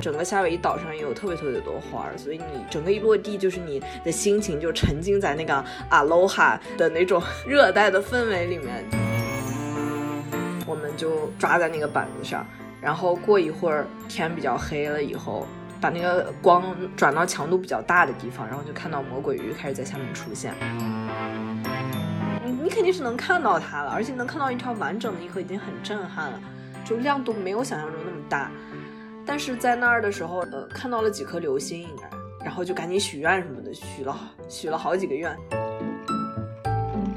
整个夏威夷岛上也有特别特别多花儿，所以你整个一落地，就是你的心情就沉浸在那个阿罗哈的那种 热带的氛围里面。我们就抓在那个板子上，然后过一会儿天比较黑了以后，把那个光转到强度比较大的地方，然后就看到魔鬼鱼开始在下面出现。你你肯定是能看到它了，而且能看到一条完整的银河已经很震撼了，就亮度没有想象中那么大。但是在那儿的时候，呃，看到了几颗流星，应该，然后就赶紧许愿什么的，许了许了好几个愿。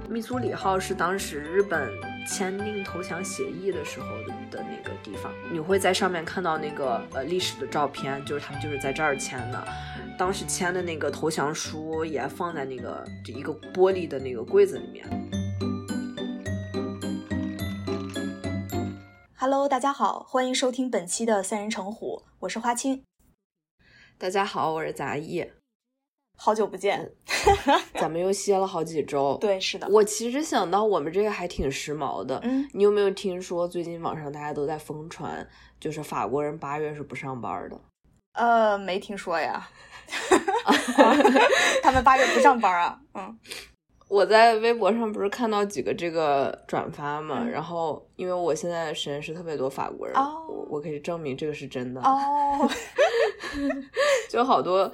密苏里号是当时日本签订投降协议的时候的的那个地方，你会在上面看到那个呃历史的照片，就是他们就是在这儿签的。当时签的那个投降书也放在那个一个玻璃的那个柜子里面。Hello，大家好，欢迎收听本期的三人成虎，我是花青。大家好，我是杂艺，好久不见，咱们又歇了好几周。对，是的，我其实想到我们这个还挺时髦的。嗯，你有没有听说最近网上大家都在疯传，就是法国人八月是不上班的？呃，没听说呀。他们八月不上班啊？嗯，我在微博上不是看到几个这个转发嘛，嗯然后因为我现在实验室特别多法国人，哦我我可以证明这个是真的。哦，就好多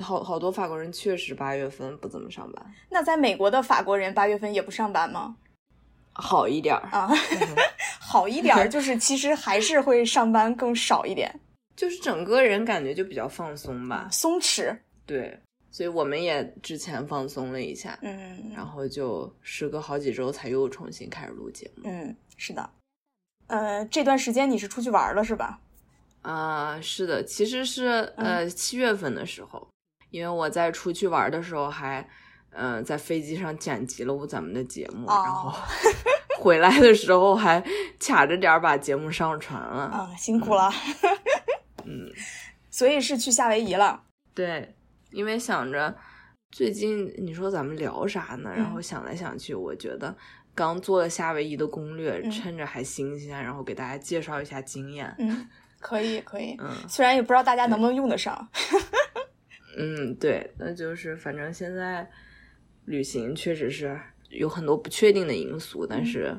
好好多法国人确实八月份不怎么上班，那在美国的法国人八月份也不上班吗？好一点儿。啊，好一点儿，就是其实还是会上班更少一点，就是整个人感觉就比较放松吧。松弛。对，所以我们也之前放松了一下，嗯然后就时隔好几周才又重新开始录节目。嗯，是的。呃，这段时间你是出去玩了是吧？啊、是的，其实是呃七月份的时候，因为我在出去玩的时候还，嗯、在飞机上剪辑了我咱们的节目，哦然后 回来的时候还卡着点儿把节目上传了。啊，辛苦了。嗯，所以是去夏威夷了。对，因为想着最近你说咱们聊啥呢？然后嗯想来想去，我觉得刚做了夏威夷的攻略，嗯趁着还新鲜，然后给大家介绍一下经验。嗯，可以可以。嗯虽然也不知道大家能不能用得上。嗯，对，那就是反正现在旅行确实是有很多不确定的因素，但嗯是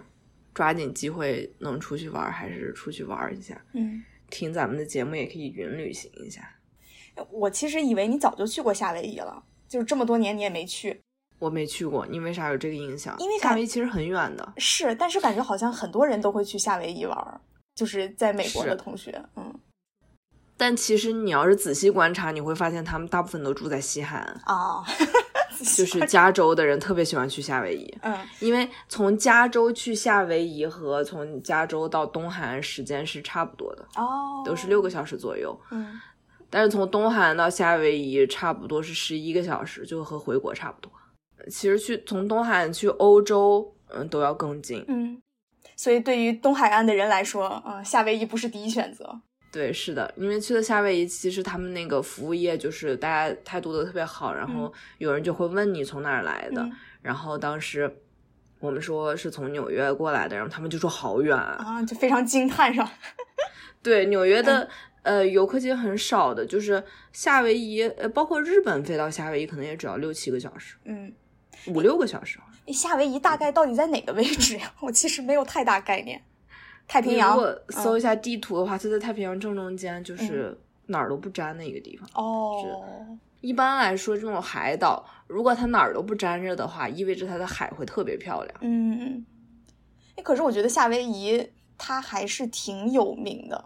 抓紧机会能出去玩还是出去玩一下。嗯，听咱们的节目也可以云旅行一下。我其实以为你早就去过夏威夷了，就是这么多年你也没去。我没去过，你为啥有这个印象？因为夏威夷其实很远的。是，但是感觉好像很多人都会去夏威夷玩儿，就是在美国的同学。嗯但其实你要是仔细观察，你会发现他们大部分都住在西海岸，啊，就是加州的人特别喜欢去夏威夷，嗯因为从加州去夏威夷和从加州到东海岸时间是差不多的，哦，都是六个小时左右。嗯但是从东海岸到夏威夷差不多是十一个小时，就和回国差不多。其实去从东海岸去欧洲，嗯，都要更近。嗯，所以对于东海岸的人来说，嗯，夏威夷不是第一选择。对，是的，因为去了夏威夷，其实他们那个服务业就是大家态度都特别好，然后有人就会问你从哪儿来的，嗯然后当时我们说是从纽约过来的，然后他们就说好远啊。啊，就非常惊叹上。对，纽约嗯的、呃游客其实很少的，就是夏威夷，呃，包括日本飞到夏威夷可能也只要六七个小时，嗯，五六个小时。夏威夷大概到底在哪个位置呀？我其实没有太大概念。太平洋你如果搜一下地图的话，它在太平洋正中间，嗯就是哪儿都不沾的一个地方。哦，一般来说，这种海岛，如果它哪儿都不沾着的话，意味着它的海会特别漂亮。嗯嗯。哎，可是我觉得夏威夷它还是挺有名的，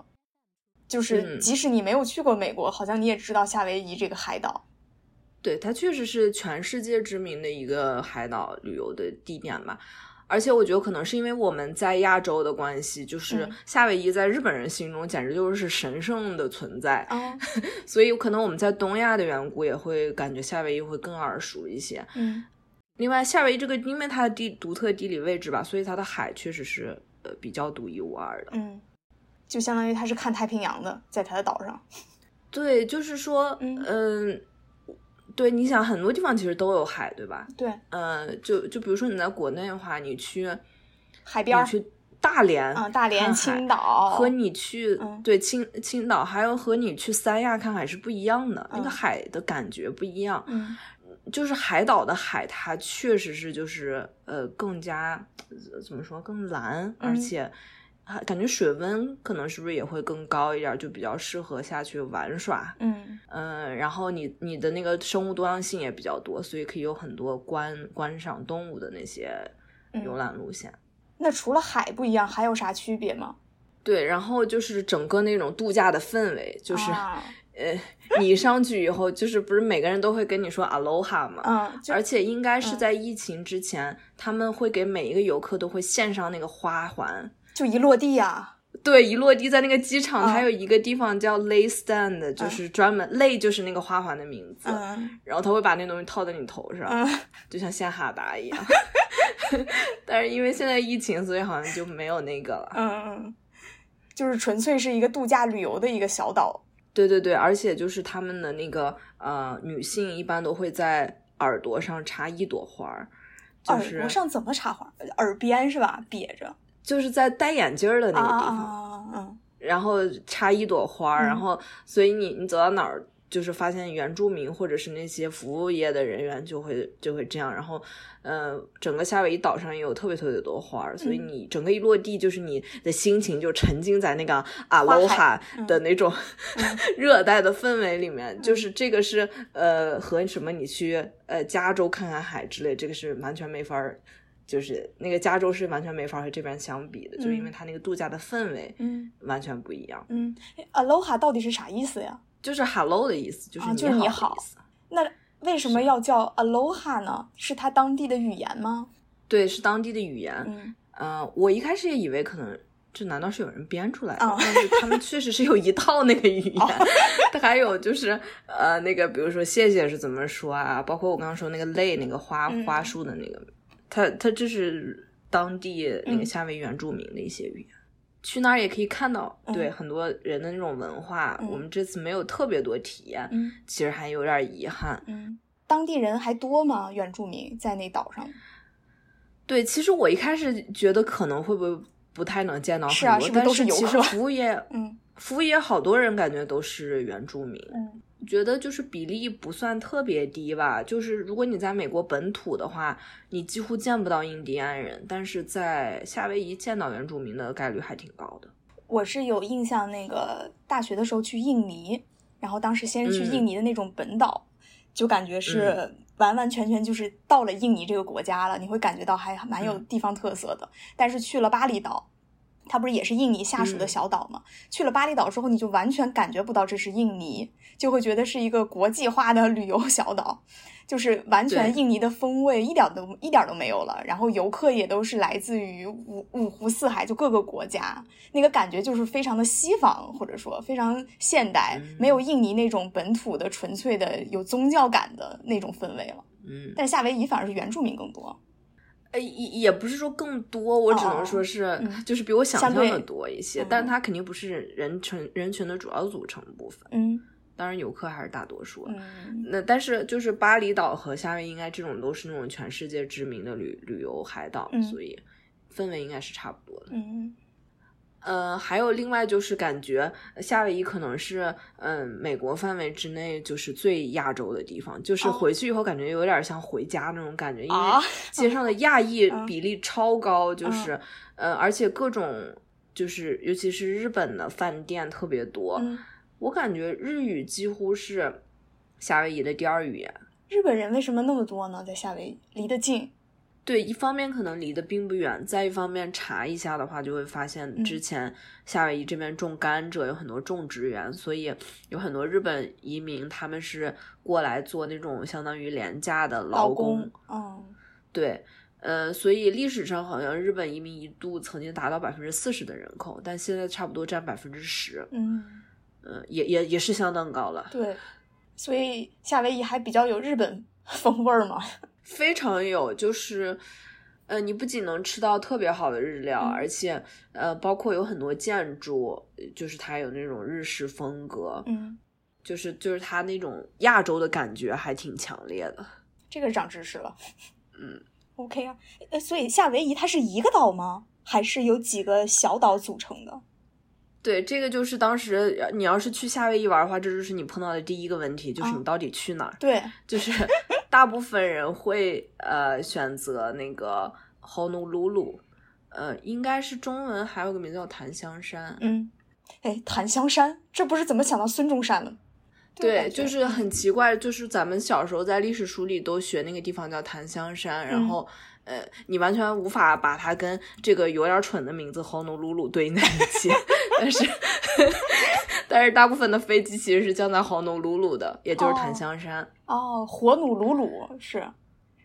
就是嗯即使你没有去过美国，好像你也知道夏威夷这个海岛。对，它确实是全世界知名的一个海岛旅游的地点吧。而且我觉得可能是因为我们在亚洲的关系，就是嗯夏威夷在日本人心中简直就是神圣的存在，啊，所以可能我们在东亚的缘故也会感觉夏威夷会更耳熟一些。嗯另外，夏威夷这个因为它的地独特地理位置吧，所以它的海确实是呃比较独一无二的。嗯，就相当于他是看太平洋的，在他的岛上。对，就是说，嗯嗯、对，你想很多地方其实都有海，对吧？对，呃，就就比如说你在国内的话，你去海边你去大连啊，大连、青岛和你去、嗯对青青岛，还有和你去三亚看海是不一样的，那个嗯海的感觉不一样。嗯就是海岛的海，它确实是就是呃更加呃怎么说更蓝，而嗯且还感觉水温可能是不是也会更高一点，就比较适合下去玩耍。嗯嗯，然后你你的那个生物多样性也比较多，所以可以有很多观观赏动物的那些嗯游览路线。那除了海不一样，还有啥区别吗？对，然后就是整个那种度假的氛围，就是、啊呃，你上去以后，就是不是每个人都会跟你说 aloha 嘛？嗯，而且应该是嗯在疫情之前，他们会给每一个游客都会献上那个花环。就一落地啊，对，一落地在那个机场，它嗯有一个地方叫 lay stand，就是专门 lay 就是那个花环的名字，嗯然后他会把那东西套在你头上，嗯就像献哈达一样。但是因为现在疫情，所以好像就没有那个了。嗯嗯，就是纯粹是一个度假旅游的一个小岛。对对对，而且就是他们的那个呃，女性一般都会在耳朵上插一朵花儿，就是耳朵上怎么插花？耳边是吧？瘪着就是在戴眼镜儿的那个地方，然后插一朵花儿，嗯。然后所以你你走到哪儿，就是发现原住民或者是那些服务业的人员就会就会这样，然后呃，整个夏威夷岛上也有特别特别多花儿，所以嗯你整个一落地，就是你的心情就沉浸在那个阿罗哈嗯的那种嗯。热带的氛围里面，就是这个是呃和什么你去呃加州看看海之类，这个是完全没法儿。就是那个加州是完全没法和这边相比的，就是因为嗯它那个度假的氛围嗯完全不一样。嗯，aloha 到底是啥意思呀？就是 hello 的意思，就是啊就是你好好的意思。那为什么要叫 aloha 呢？是它当地的语言吗？对，是当地的语言。嗯呃，我一开始也以为可能这难道是有人编出来的？哦但是他们确实是有一套那个语言。它还有就是呃，那个比如说谢谢是怎么说啊？包括我刚刚说那个类那个花、嗯花束的那个，它它这是当地那个嗯夏威夷原住民的一些语言。去那儿也可以看到，嗯对很多人的那种文化。嗯我们这次没有特别多体验，嗯其实还有点遗憾。嗯，当地人还多吗？原住民在那岛上？对，其实我一开始觉得可能会不会不太能见到很多，是啊是是都是游但是其实服务业，嗯服务业好多人感觉都是原住民，嗯觉得就是比例不算特别低吧。就是如果你在美国本土的话，你几乎见不到印第安人，但是在夏威夷见到原住民的概率还挺高的。我是有印象，那个大学的时候去印尼，然后当时先是去嗯印尼的那种本岛，就感觉是完完全全就是到了印尼这个国家了，你会感觉到还蛮有嗯地方特色的。但是去了巴厘岛，它不是也是印尼下属的嗯小岛吗？去了巴厘岛之后，你就完全感觉不到这是印尼，就会觉得是一个国际化的旅游小岛。就是完全印尼的风味一点都一点都没有了，然后游客也都是来自于五五湖四海，就各个国家，那个感觉就是非常的西方，或者说非常现代，嗯没有印尼那种本土的纯粹的有宗教感的那种氛围了。嗯，但是夏威夷反而是原住民更多。呃，也也不是说更多，我只能说是，嗯就是比我想象的多一些，嗯但它肯定不是人群人群的主要组成部分。嗯当然，游客还是大多数。嗯那但是就是巴厘岛和夏威夷应该这种都是那种全世界知名的旅旅游海岛，嗯所以氛围应该是差不多的。嗯呃，还有另外就是感觉夏威夷可能是嗯、美国范围之内就是最亚洲的地方，就是哦回去以后感觉有点像回家那种感觉，因啊为 街上的亚裔嗯比例超高，就是呃，而且各种就是尤其是日本的饭店特别多，嗯，我感觉日语几乎是夏威夷的第二语言。日本人为什么那么多呢？在夏威夷离得近。对，一方面可能离得并不远，再一方面查一下的话，就会发现嗯之前夏威夷这边种甘蔗有很多种植园，所以有很多日本移民他们是过来做那种相当于廉价的劳工，嗯对，呃，所以历史上好像日本移民一度曾经达到百分之四十的人口，但现在差不多占百分之十，嗯，呃，也也也是相当高了。对，所以夏威夷还比较有日本 风味儿嘛。非常有，就是，呃，你不仅能吃到特别好的日料，嗯而且，呃，包括有很多建筑，就是它有那种日式风格，嗯，就是就是它那种亚洲的感觉还挺强烈的。这个长知识了。嗯，OK 啊，呃，所以夏威夷它是一个岛吗？还是有几个小岛组成的？对，这个就是当时你要是去夏威夷玩的话，这就是你碰到的第一个问题，就是你到底去哪儿？对，就是 大部分人会呃选择那个 Honolulu，呃，应该是中文还有个名字叫檀香山。嗯，哎，檀香山，这不是怎么想到孙中山了？对，就是很奇怪，就是咱们小时候在历史书里都学那个地方叫檀香山，然后。呃，你完全无法把它跟这个有点蠢的名字 Honolulu 对应在一起，但是 但是大部分的飞机其实是降在 Honolulu 的，也就是檀香山。哦，火努鲁鲁是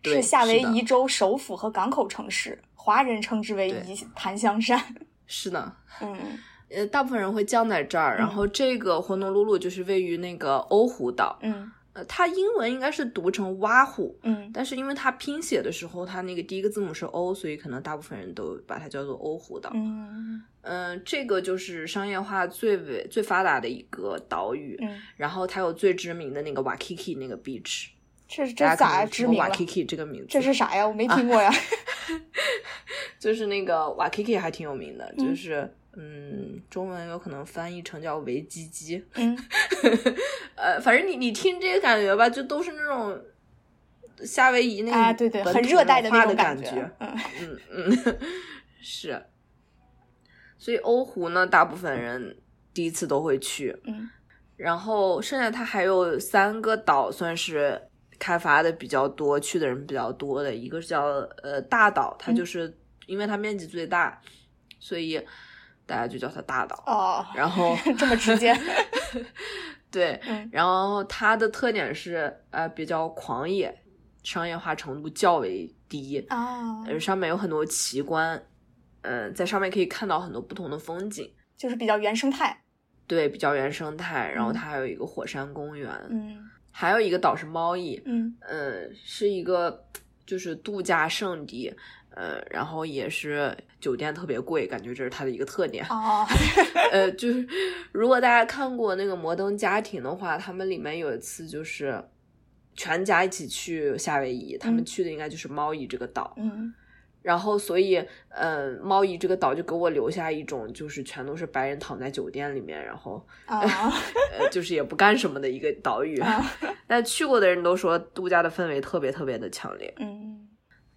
是夏威夷州首府和港口城市，华人称之为一檀香山。是的，嗯，呃，大部分人会降在这儿，然后这个火奴鲁鲁就是位于那个欧胡岛。嗯。呃，它英文应该是读成挖虎，嗯，但是因为它拼写的时候，它那个第一个字母是 O，所以可能大部分人都把它叫做欧胡岛。嗯嗯，这个就是商业化最为最发达的一个岛屿。嗯，然后它有最知名的那个 Waikiki 那个 beach。这是这咋知名？Waikiki 这个名字，这是啥呀？我没听过呀。就是那个 Waikiki 还挺有名的，就是。嗯，中文有可能翻译成叫维基基。嗯，呃，反正你你听这个感觉吧，就都是那种夏威夷那啊，对对，很热带的那种感觉。嗯嗯嗯，是。所以欧湖呢，大部分人第一次都会去。嗯。然后剩下它还有三个岛，算是开发的比较多，去的人比较多的。一个是叫呃大岛，它就是因为它面积最大，所以。大家就叫它大岛哦，然后 这么直接，对，然后它的特点是呃比较狂野，商业化程度较为低啊，上面有很多奇观，嗯，在上面可以看到很多不同的风景，就是比较原生态，对，比较原生态。然后它还有一个火山公园，嗯，还有一个岛是猫屿，嗯。嗯，是一个就是度假胜地。呃，然后也是酒店特别贵，感觉这是它的一个特点。哦，呃，就是如果大家看过那个《摩登家庭》的话，他们里面有一次就是全家一起去夏威夷，他们去的应该就是猫伊这个岛。嗯，然后所以，嗯，猫屿这个岛就给我留下一种就是全都是白人躺在酒店里面，然后 呃，就是也不干什么的一个岛屿。但去过的人都说度假的氛围特别特别的强烈。嗯。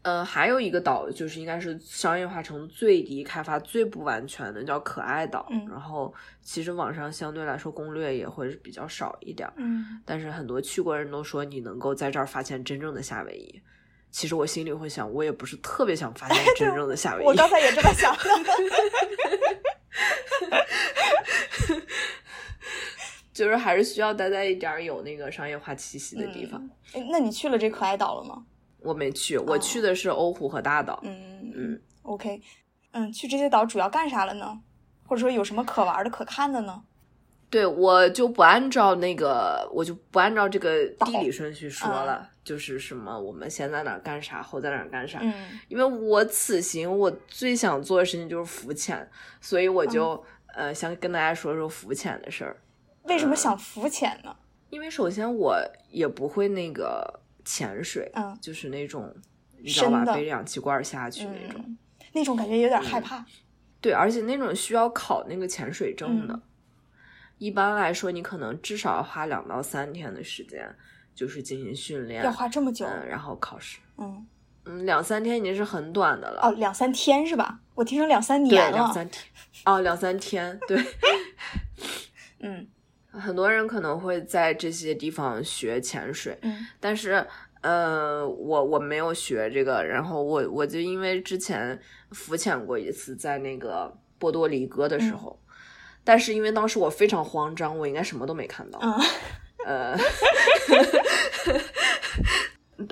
嗯，还有一个岛就是应该是商业化程度最低、开发最不完全的，叫可爱岛。嗯，然后其实网上相对来说攻略也会比较少一点。嗯，但是很多去过人都说你能够在这儿发现真正的夏威夷。其实我心里会想，我也不是特别想发现 真正的夏威夷。我刚才也这么想的。就是还是需要待在一点有那个商业化气息的地方。那你去了这可爱岛了吗？我没去，我去的是欧湖和大岛。嗯嗯，OK，嗯，去这些岛主要干啥了呢？或者说有什么可玩的、可看的呢？对，我就不按照那个，我就不按照这个地理顺序说了，就是什么我们先在哪干啥，后在哪干啥。嗯，因为我此行我最想做的事情就是浮潜，所以我就呃想跟大家说说浮潜的事儿。为什么想浮潜呢？因为首先我也不会那个。潜水，嗯，就是那种，你知道吧？背着氧气罐下去那种，那种感觉有点害怕。对，而且那种需要考那个潜水证的。一般来说，你可能至少要花两到三天的时间，就是进行训练。要花这么久？嗯，然后考试。嗯嗯，两三天已经是很短的了。哦，两三天是吧？我听成两三年了。两三天。哦，两三天，对。嗯。很多人可能会在这些地方学潜水，嗯，但是，呃，我我没有学这个，然后我我就因为之前浮潜过一次，在那个波多黎各的时候，但是因为当时我非常慌张，我应该什么都没看到，呃。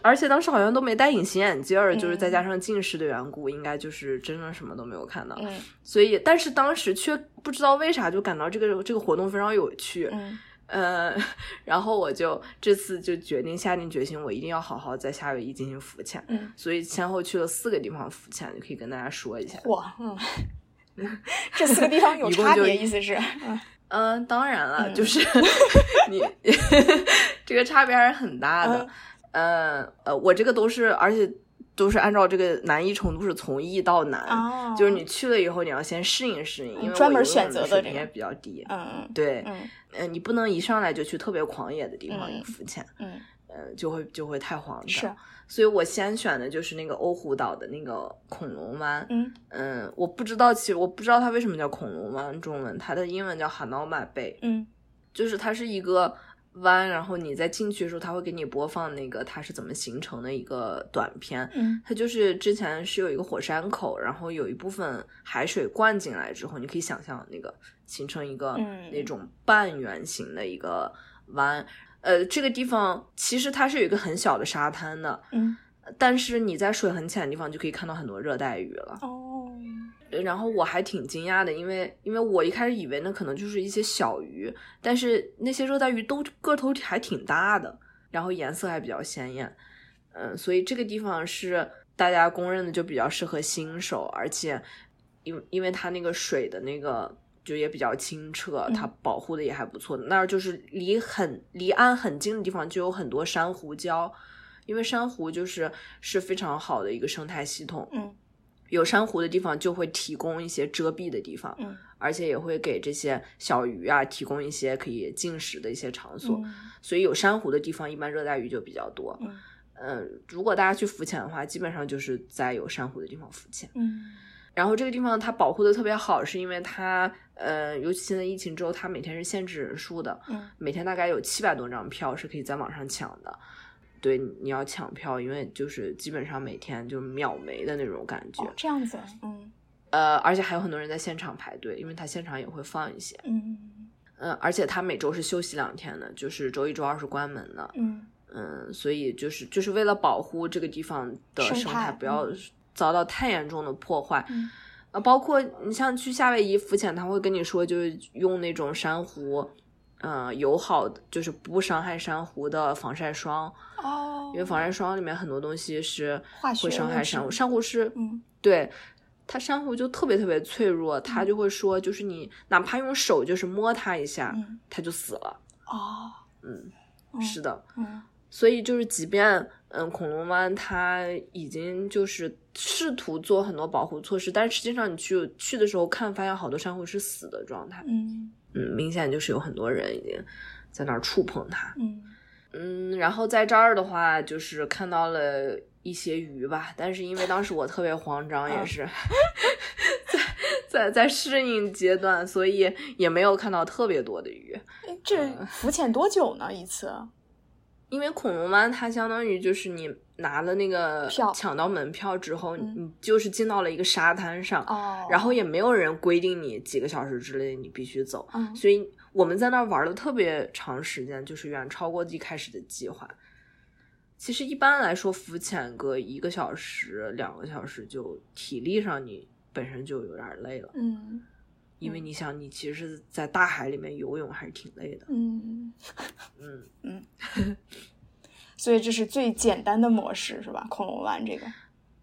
而且当时好像都没戴隐形眼镜儿，就是再加上近视的缘故，应该就是真的什么都没有看到。嗯，所以，但是当时却不知道为啥就感到这个这个活动非常有趣。嗯，呃，然后我就这次就决定下定决心，我一定要好好在夏威夷进行浮潜。嗯，所以先后去了四个地方浮潜，就可以跟大家说一下。哇，嗯，这四个地方有差别，意思是？嗯，当然了，就是 你这个差别还是很大的。呃呃，我这个都是，而且都是按照这个难易程度是从易到难，哦就是你去了以后你要先适应适应，因为我专门游泳选择的这个水平也比较低，嗯嗯对，嗯呃，你不能一上来就去特别狂野的地方嗯浮潜，嗯，呃，就会就会太慌张。是，所以我先选的就是那个欧胡岛的那个恐龙湾。嗯嗯，我不知道，其实我不知道它为什么叫恐龙湾，中文它的英文叫哈瑙马贝，嗯就是它是一个湾，然后你在进去的时候，它会给你播放那个它是怎么形成的一个短片。嗯它就是之前是有一个火山口，然后有一部分海水灌进来之后，你可以想象那个形成一个嗯那种半圆形的一个湾。呃，这个地方其实它是有一个很小的沙滩的，嗯，但是你在水很浅的地方就可以看到很多热带鱼了。哦，然后我还挺惊讶的，因为因为我一开始以为那可能就是一些小鱼，但是那些热带鱼都个头还挺大的，然后颜色还比较鲜艳，嗯，所以这个地方是大家公认的就比较适合新手，而且因因为它那个水的那个就也比较清澈，它保护的也还不错。那儿就是离很离岸很近的地方就有很多珊瑚礁，因为珊瑚就是是非常好的一个生态系统，嗯有珊瑚的地方就会提供一些遮蔽的地方，嗯而且也会给这些小鱼啊提供一些可以进食的一些场所。嗯所以有珊瑚的地方，一般热带鱼就比较多。嗯嗯，如果大家去浮潜的话，基本上就是在有珊瑚的地方浮潜。嗯然后这个地方它保护的特别好，是因为它呃，尤其现在疫情之后，它每天是限制人数的，嗯每天大概有七百多张票是可以在网上抢的。对，你要抢票，因为就是基本上每天就秒没的那种感觉。哦，这样子，嗯呃，而且还有很多人在现场排队，因为它现场也会放一些。嗯嗯、而且它每周是休息两天的，就是周一、周二是关门的。嗯嗯，所以就是就是为了保护这个地方的生态不要遭到太严重的破坏。嗯呃，包括你像去夏威夷浮潜，他会跟你说，就是用那种珊瑚，呃，友好的，就是不伤害珊瑚的防晒霜，哦，因为防晒霜里面很多东西是化学会伤害珊瑚，珊瑚是嗯对。它珊瑚就特别特别脆弱，它就会说，就是你哪怕用手就是摸它一下，嗯它就死了。哦嗯，嗯是的，嗯所以就是，即便嗯，恐龙湾它已经就是试图做很多保护措施，但是实际上你去去的时候看，发现好多珊瑚是死的状态。嗯嗯，明显就是有很多人已经在那儿触碰它。嗯嗯，然后在这儿的话，就是看到了一些鱼吧，但是因为当时我特别慌张，也嗯是在在在适应阶段，所以也没有看到特别多的鱼。哎，这浮潜多久呢？一次？因为恐龙湾它相当于就是你拿了那个票抢到门票之后，嗯。你就是进到了一个沙滩上，哦，然后也没有人规定你几个小时之内你必须走，嗯。所以我们在那儿玩的特别长时间，就是远超过一开始的计划。其实一般来说，浮潜个一个小时、两个小时就体力上你本身就有点累了，嗯因为你想，你其实是在大海里面游泳还是挺累的。嗯，嗯 嗯，所以这是最简单的模式是吧？恐龙湾这个，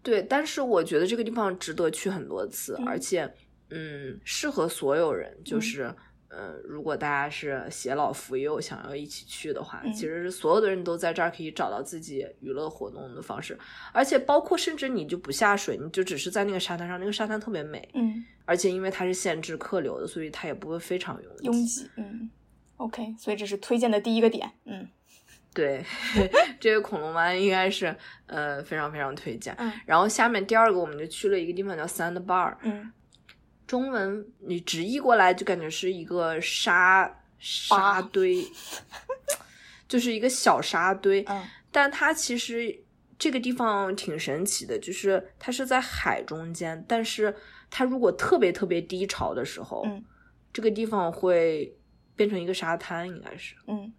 对，但是我觉得这个地方值得去很多次，嗯而且，嗯，适合所有人。就嗯是，呃，如果大家是携老扶幼，想要一起去的话，嗯。其实是所有的人都在这儿可以找到自己娱乐活动的方式，而且包括甚至你就不下水，你就只是在那个沙滩上，那个沙滩特别美，嗯，而且因为它是限制客流的，所以它也不会非常拥挤。拥挤，嗯，OK，所以这是推荐的第一个点，嗯。对，这个恐龙湾应该是呃非常非常推荐。嗯。然后下面第二个我们就去了一个地方叫 Sandbar，嗯中文你直译过来就感觉是一个沙沙堆，就是一个小沙堆，嗯。但它其实这个地方挺神奇的，就是它是在海中间，但是它如果特别特别低潮的时候，嗯。这个地方会变成一个沙滩，应该是，嗯。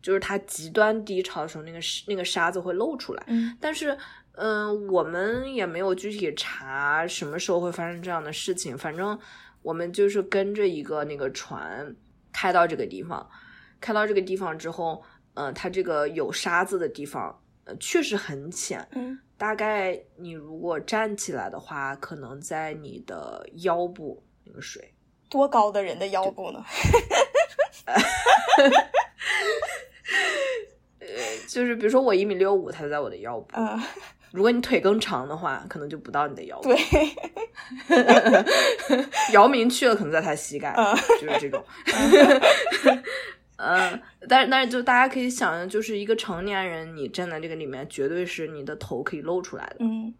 就是它极端低潮的时候，那个那个沙子会露出来，嗯。但是，嗯、我们也没有具体查什么时候会发生这样的事情。反正我们就是跟着一个那个船开到这个地方，开到这个地方之后，呃，它这个有沙子的地方，呃，确实很浅。嗯大概你如果站起来的话，可能在你的腰部那个水。多高的人的腰部呢？呃就是比如说我一米六五，它就在我的腰部。嗯 如果你腿更长的话，可能就不到你的腰。对，姚明去了，可能在他膝盖，嗯就是这种。嗯，但是但是就大家可以想象，就是一个成年人，你站在这个里面，绝对是你的头可以露出来的。嗯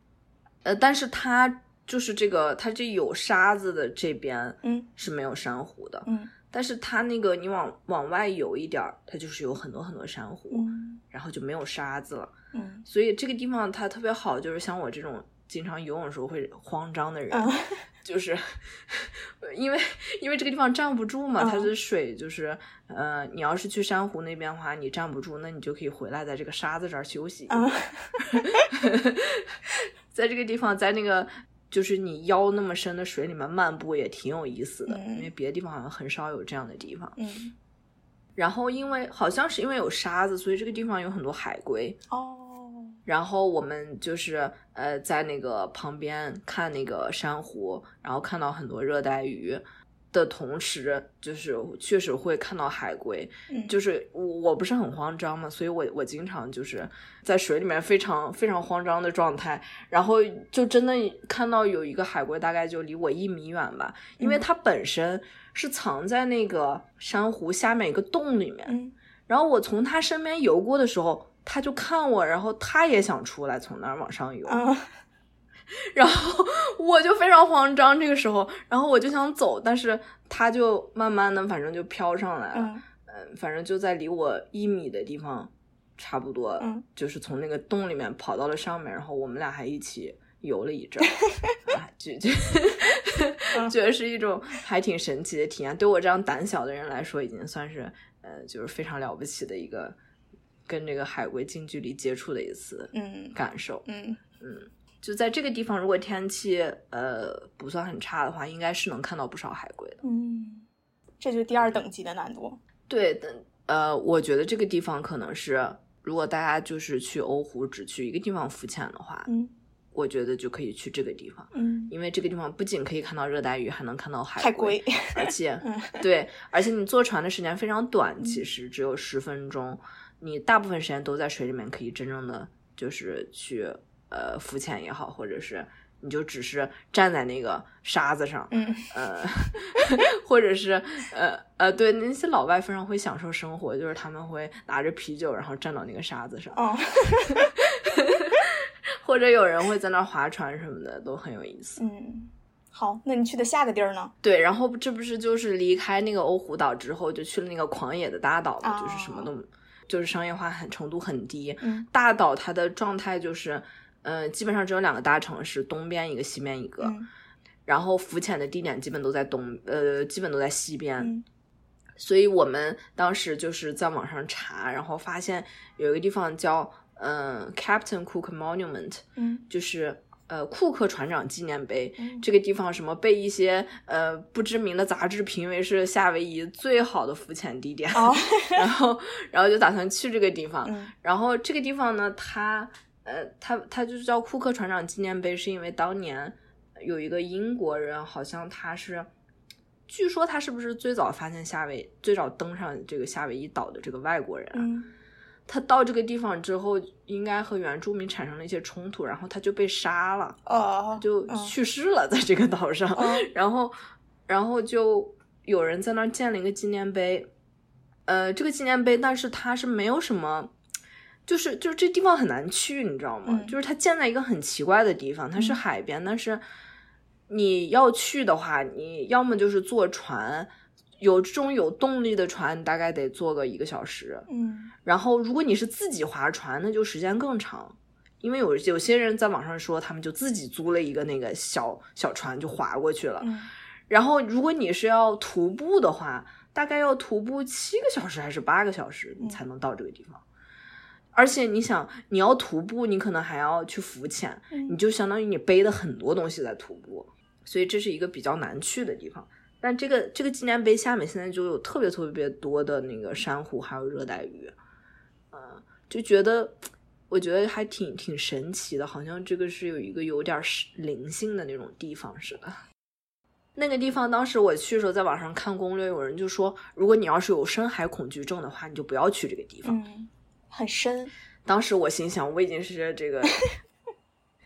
呃，但是它就是这个，它这有沙子的这边嗯是没有珊瑚的，嗯但是它那个你往往外游一点儿，它就是有很多很多珊瑚，嗯然后就没有沙子了。嗯所以这个地方它特别好，就是像我这种经常游泳的时候会慌张的人，嗯就是因为因为这个地方站不住嘛，它嗯的水就是呃，你要是去珊瑚那边的话，你站不住，那你就可以回来在这个沙子这儿休息。嗯 在这个地方，在那个就是你腰那么深的水里面漫步也挺有意思的，嗯因为别的地方好像很少有这样的地方。嗯然后因为好像是因为有沙子，所以这个地方有很多海龟。哦然后我们就是呃在那个旁边看那个珊瑚，然后看到很多热带鱼。的同时，就是确实会看到海龟。嗯。就是我我不是很慌张嘛，所以我我经常就是在水里面非常非常慌张的状态，然后就真的看到有一个海龟大概就离我一米远吧，因为嗯。它本身是藏在那个珊瑚下面一个洞里面，嗯。然后我从它身边游过的时候，它就看我，然后他也想出来从那儿往上游，嗯 然后我就非常慌张，这个时候，然后我就想走，但是他就慢慢的反正就飘上来了。嗯嗯，反正就在离我一米的地方，差不多，嗯就是从那个洞里面跑到了上面，然后我们俩还一起游了一阵儿，啊，就就嗯 觉得是一种还挺神奇的体验。对我这样胆小的人来说，已经算是呃，就是非常了不起的一个跟这个海龟近距离接触的一次嗯感受。嗯嗯就在这个地方，如果天气呃不算很差的话，应该是能看到不少海龟的。嗯，这就是第二等级的难度。对的，呃，我觉得这个地方可能是，如果大家就是去欧湖只去一个地方浮潜的话，嗯我觉得就可以去这个地方，嗯，因为这个地方不仅可以看到热带鱼，还能看到海海龟，而且 嗯对，而且你坐船的时间非常短，其实只有十分钟，你大部分时间都在水里面，可以真正的就是去呃浮潜也好，或者是你就只是站在那个沙子上，嗯呃，或者是呃呃，对那些老外非常会享受生活，就是他们会拿着啤酒，然后站到那个沙子上，哦 或者有人会在那儿划船什么的，都很有意思。嗯，好，那你去的下个地儿呢？对，然后这不是就是离开那个欧胡岛之后，就去了那个狂野的大岛嘛，就是什么都，就是商业化很程度很低。嗯大岛它的状态就是，呃，基本上只有两个大城市，东边一个，西边一个。嗯然后浮潜的地点基本都在东，呃，基本都在西边。嗯所以我们当时就是在网上查，然后发现有一个地方叫嗯、呃 Captain Cook Monument，嗯就是呃库克船长纪念碑。嗯这个地方什么被一些呃不知名的杂志评为是夏威夷最好的浮潜地点，哦 然后然后就打算去这个地方。嗯然后这个地方呢，它呃它它就是叫库克船长纪念碑，是因为当年有一个英国人，好像他是。据说他是不是最早发现夏威最早登上这个夏威夷岛的这个外国人啊？嗯他到这个地方之后，应该和原住民产生了一些冲突，然后他就被杀了，哦就嗯去世了，在这个岛上。嗯然后，然后就有人在那儿建了一个纪念碑。呃，这个纪念碑，但是它是没有什么，就是就是这地方很难去，你知道吗？嗯就是它建在一个很奇怪的地方，它是嗯海边，但是你要去的话，你要么就是坐船，有这种有动力的船，你大概得坐个一个小时。嗯然后，如果你是自己划船，那就时间更长，因为有有些人在网上说，他们就自己租了一个那个小小船就划过去了。嗯然后，如果你是要徒步的话，大概要徒步七个小时还是八个小时，你才能到这个地方。而且你想，你要徒步，你可能还要去浮潜，你嗯就相当于你背的很多东西在徒步，所以这是一个比较难去的地方。但这个这个纪念碑下面现在就有特别特别多的那个珊瑚，还有热带鱼，嗯、就觉得我觉得还挺挺神奇的，好像这个是有一个有点灵性的那种地方似的。那个地方当时我去的时候，在网上看攻略，有人就说，如果你要是有深海恐惧症的话，你就不要去这个地方。嗯，很深。当时我心想，我已经是这个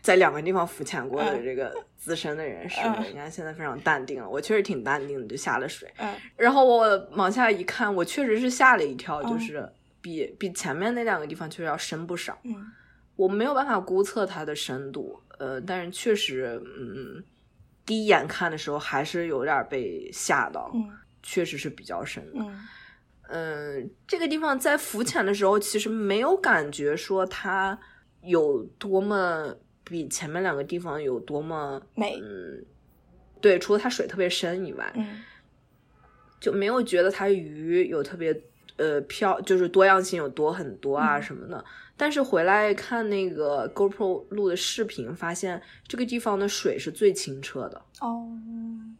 在两个地方浮潜过的嗯这个资深的人士你看，现在非常淡定了。我确实挺淡定的，就下了水。嗯然后我往下一看，我确实是吓了一跳，嗯就是比比前面那两个地方确实要深不少。嗯我没有办法估测它的深度，呃，但是确实，嗯，第一眼看的时候还是有点被吓到，嗯确实是比较深的。嗯嗯，这个地方在浮潜的时候，其实没有感觉说它有多么比前面两个地方有多么，美嗯，对，除了它水特别深以外，嗯就没有觉得它鱼有特别呃漂，就是多样性有多很多啊嗯什么的。但是回来看那个 GoPro 录的视频，发现这个地方的水是最清澈的，哦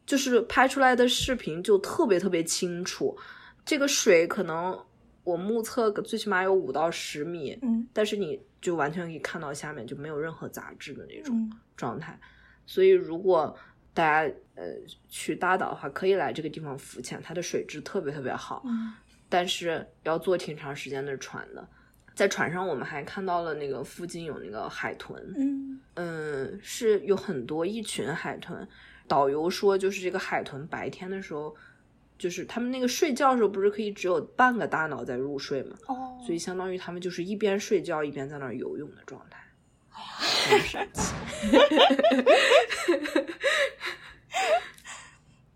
就是拍出来的视频就特别特别清楚。这个水可能我目测个最起码有五到十米，嗯但是你就完全可以看到下面就没有任何杂质的那种。嗯状态。所以如果大家呃去大岛的话，可以来这个地方浮潜，它的水质特别特别好，嗯但是要坐挺长时间的船的。在船上，我们还看到了那个附近有那个海豚，嗯嗯，是有很多一群海豚。导游说，就是这个海豚白天的时候，就是他们那个睡觉的时候，不是可以只有半个大脑在入睡吗？哦，所以相当于他们就是一边睡觉一边在那儿游泳的状态，很神奇。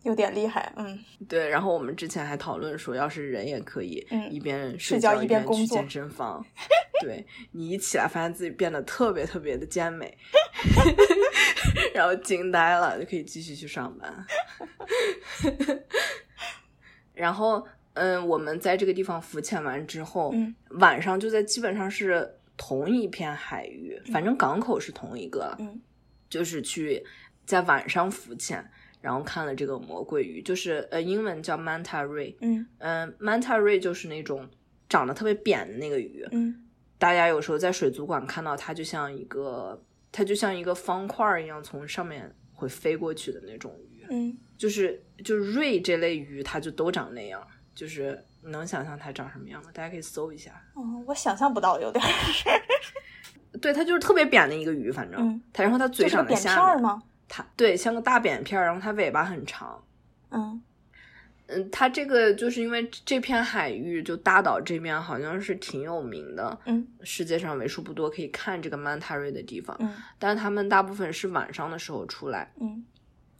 有点厉害，嗯 对，然后我们之前还讨论说，要是人也可以嗯一边睡觉觉一边工作去健身房。对你一起来，发现自己变得特别特别的健美，然后惊呆了，就可以继续去上班。然后，嗯，我们在这个地方浮潜完之后，嗯晚上就在基本上是同一片海域，反正港口是同一个，嗯就是去在晚上浮潜，然后看了这个魔鬼鱼，就是呃英文叫 manta ray，嗯。嗯、m a n t a ray 就是那种长得特别扁的那个鱼，嗯。大家有时候在水族馆看到它，就像一个它就像一个方块一样从上面会飞过去的那种鱼，嗯。就是就是瑞这类鱼，它就都长那样，就是能想象它长什么样吗？大家可以搜一下。嗯，我想象不到，有点儿，对，它就是特别扁的一个鱼，反正、嗯它，然后它嘴就是个扁长在下面，片吗？它对像个大扁片儿，然后它尾巴很长。嗯嗯，它这个就是因为这片海域，就大岛这边好像是挺有名的，嗯世界上为数不多可以看这个曼塔瑞的地方，嗯但是他们大部分是晚上的时候出来，嗯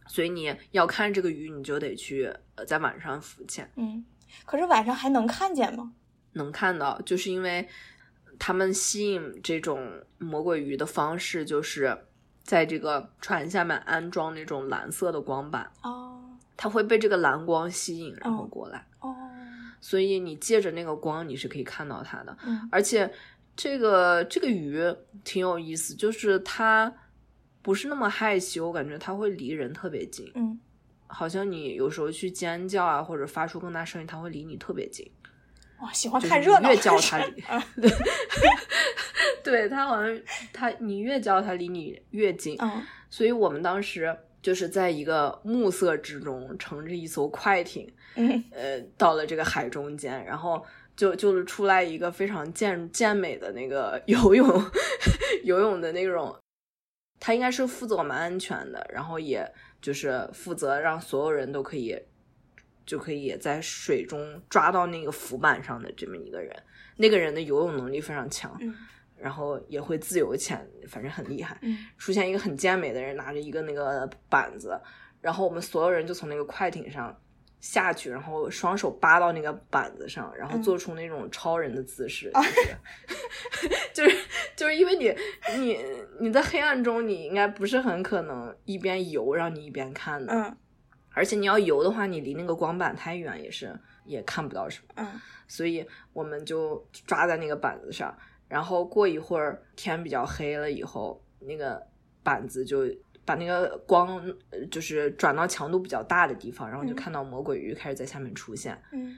所以你要看这个鱼，你就得去呃在晚上浮潜，嗯，可是晚上还能看见吗？能看到，就是因为他们吸引这种魔鬼鱼的方式，就是在这个船下面安装那种蓝色的光板，哦它会被这个蓝光吸引，然后哦过来。哦，所以你借着那个光，你是可以看到它的。嗯而且这个这个鱼挺有意思，就是它不是那么害羞，我感觉他会离人特别近，嗯。好像你有时候去尖叫啊，或者发出更大声音，他会离你特别近。哇，喜欢看热闹，越叫是它离嗯，对，对它好像他你越叫他离你越近，嗯。所以我们当时就是在一个暮色之中，乘着一艘快艇，嗯。呃，到了这个海中间，然后就就是出来一个非常健健美的那个游泳 游泳的那种，他应该是负责我们安全的，然后也就是负责让所有人都可以就可以在水中抓到那个浮板上的这么一个人，那个人的游泳能力非常强，嗯然后也会自由潜，反正很厉害。嗯出现一个很健美的人拿着一个那个板子，然后我们所有人就从那个快艇上下去，然后双手扒到那个板子上，然后嗯。做出那种超人的姿势，就是 就是就是因为你你你在黑暗中，你应该不是很可能一边游让你一边看的，嗯。而且你要游的话，你离那个光板太远也是也看不到什么。嗯。所以我们就抓在那个板子上，然后过一会儿天比较黑了以后，那个板子就把那个光呃就是转到强度比较大的地方，然后就嗯看到魔鬼鱼开始在下面出现。嗯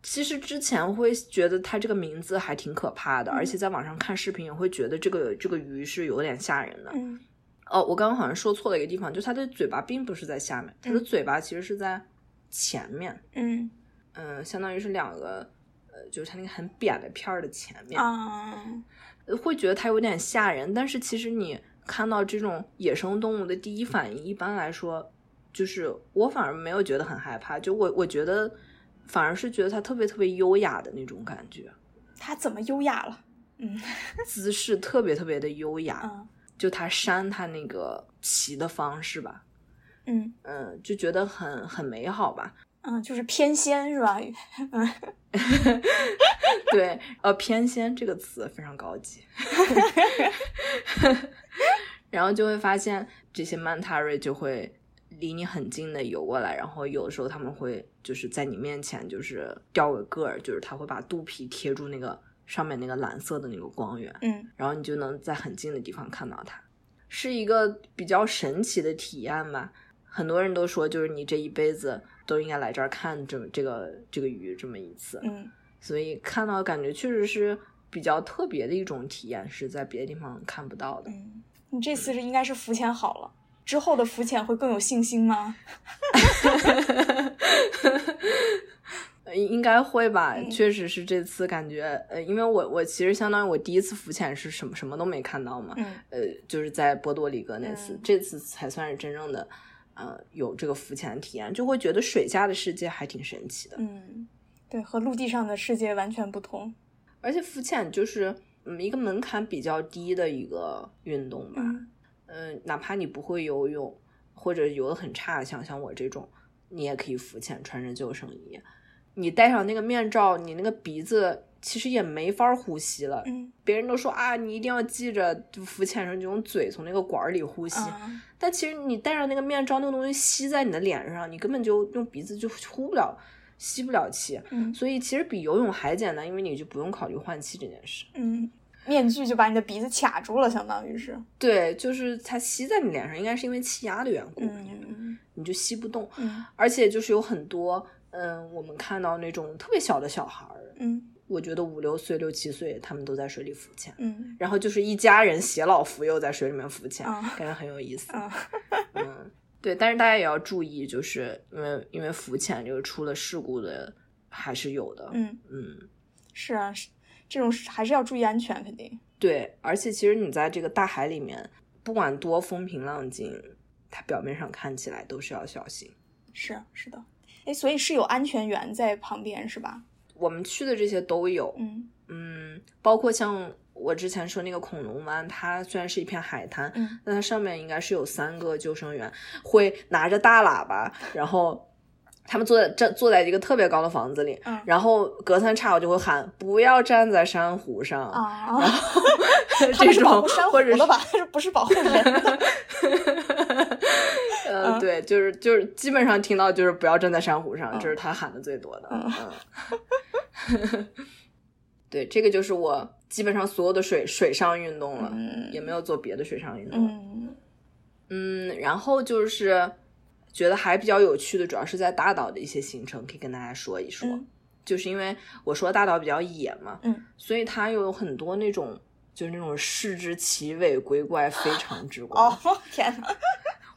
其实之前会觉得它这个名字还挺可怕的，嗯而且在网上看视频也会觉得这个这个鱼是有点吓人的。嗯哦，我刚刚好像说错了一个地方，就它的嘴巴并不是在下面，它的嗯嘴巴其实是在前面。嗯嗯，相当于是两个，呃，就是它那个很扁的片儿的前面，啊呃会觉得它有点吓人。但是其实你看到这种野生动物的第一反应，一般来说，就是我反而没有觉得很害怕，就我我觉得反而是觉得它特别特别优雅的那种感觉。它怎么优雅了？嗯，姿势特别特别的优雅，嗯就它扇它那个旗的方式吧，嗯嗯，就觉得很很美好吧。嗯，就是偏仙是吧？嗯 对，呃，偏仙这个词非常高级。然后就会发现这些曼塔瑞就会离你很近的游过来，然后有的时候他们会就是在你面前就是掉个个儿，就是他会把肚皮贴住那个上面那个蓝色的那个光源，嗯然后你就能在很近的地方看到它，是一个比较神奇的体验吧。很多人都说，就是你这一辈子都应该来这儿看这这个这个鱼这么一次，嗯所以看到感觉确实是比较特别的一种体验，是在别的地方看不到的。嗯，你这次是应该是浮潜好了，之后的浮潜会更有信心吗？呃应该会吧，嗯确实是这次感觉，呃，因为我我其实相当于我第一次浮潜是什么什么都没看到嘛，嗯呃，就是在波多黎各那次，嗯这次才算是真正的，呃，有这个浮潜体验，就会觉得水下的世界还挺神奇的，嗯，对，和陆地上的世界完全不同。而且浮潜就是嗯一个门槛比较低的一个运动吧，嗯。嗯、哪怕你不会游泳或者游的很差，像像我这种，你也可以浮潜，穿着救生衣，你戴上那个面罩，你那个鼻子其实也没法呼吸了。嗯别人都说啊，你一定要记着，就浮潜时候你就用嘴从那个管里呼吸。啊但其实你戴上那个面罩，那个东西吸在你的脸上，你根本就用鼻子就呼不了，吸不了气。嗯所以其实比游泳还简单，因为你就不用考虑换气这件事。嗯，面具就把你的鼻子卡住了，相当于是。对，就是它吸在你脸上，应该是因为气压的缘故，嗯你就吸不动。嗯而且就是有很多，嗯，我们看到那种特别小的小孩儿，嗯我觉得五六岁、六七岁，他们都在水里浮潜，嗯然后就是一家人携老扶幼在水里面浮潜，啊感觉很有意思。啊 嗯，对，但是大家也要注意，就是因为因为浮潜这个出了事故的还是有的。嗯，嗯，是啊，是这种还是要注意安全，肯定。对，而且其实你在这个大海里面，不管多风平浪静，它表面上看起来都是要小心。是是的，哎，所以是有安全员在旁边是吧？我们去的这些都有，嗯。嗯，包括像我之前说那个恐龙湾，它虽然是一片海滩，嗯。但它上面应该是有三个救生员，会拿着大喇叭，然后他们坐在站坐在一个特别高的房子里，嗯然后隔三差五就会喊不要站在珊瑚上，啊，这 他们是保种护珊瑚或者是的吧？是不是保护人的？呃，嗯对，就是就是基本上听到就是不要站在珊瑚上，嗯这是他喊的最多的。嗯嗯，对，这个就是我基本上所有的水水上运动了，嗯也没有做别的水上运动。嗯嗯，然后就是觉得还比较有趣的，主要是在大岛的一些行程，可以跟大家说一说。嗯就是因为我说大岛比较野嘛，嗯，所以它有很多那种就是那种视之奇伟鬼怪非常之怪。哦，天哪！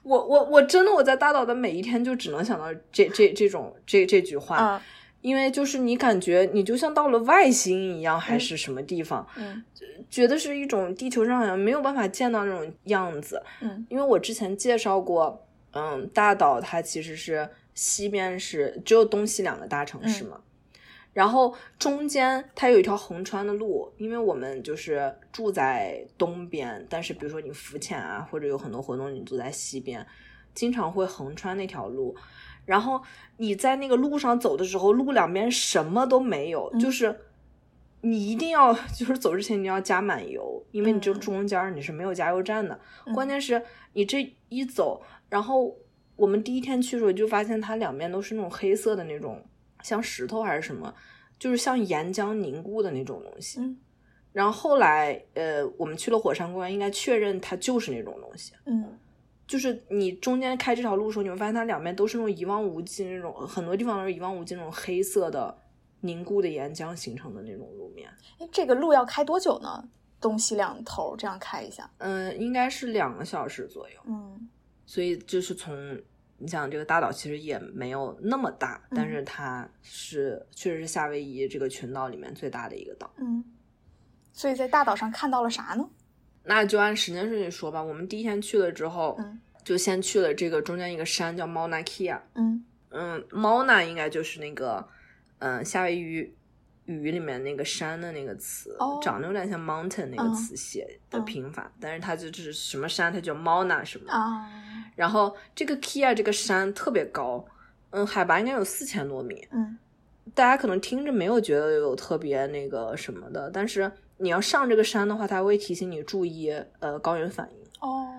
我我我真的我在大岛的每一天就只能想到这这这种这这句话，啊因为就是你感觉你就像到了外星一样，还是什么地方，嗯觉得是一种地球上好像没有办法见到那种样子。嗯因为我之前介绍过，嗯，大岛它其实是西边是只有东西两个大城市嘛，然后中间它有一条横穿的路，因为我们就是住在东边，但是比如说你浮潜啊，或者有很多活动你住在西边，经常会横穿那条路。然后你在那个路上走的时候，路两边什么都没有，嗯就是你一定要就是走之前你要加满油，因为你这嗯中间你是没有加油站的。嗯关键是你这一走，然后我们第一天去的时候就发现它两边都是那种黑色的那种，像石头还是什么，就是像岩浆凝固的那种东西。嗯然后后来，呃，我们去了火山公园，应该确认它就是那种东西。嗯就是你中间开这条路的时候，你会发现它两边都是那种一望无际那种，很多地方都是一望无际那种黑色的凝固的岩浆形成的那种路面。哎，这个路要开多久呢？东西两头这样开一下。嗯，应该是两个小时左右。嗯所以就是从你想这个大岛其实也没有那么大，但是它是确实是夏威夷这个群岛里面最大的一个岛。嗯，所以在大岛上看到了啥呢？那就按时间顺序说吧。我们第一天去了之后，嗯就先去了这个中间一个山叫 Mauna Kea。嗯嗯，Mauna 应该就是那个，嗯，夏威夷语里面那个山的那个词，哦长得有点像 mountain 那个嗯词写的嗯拼法，但是它就是什么山，它叫 Mauna 什么。啊，然后这个 Kia 这个山特别高，嗯，海拔应该有四千多米。嗯大家可能听着没有觉得有特别那个什么的，但是你要上这个山的话，它会提醒你注意呃高原反应。哦，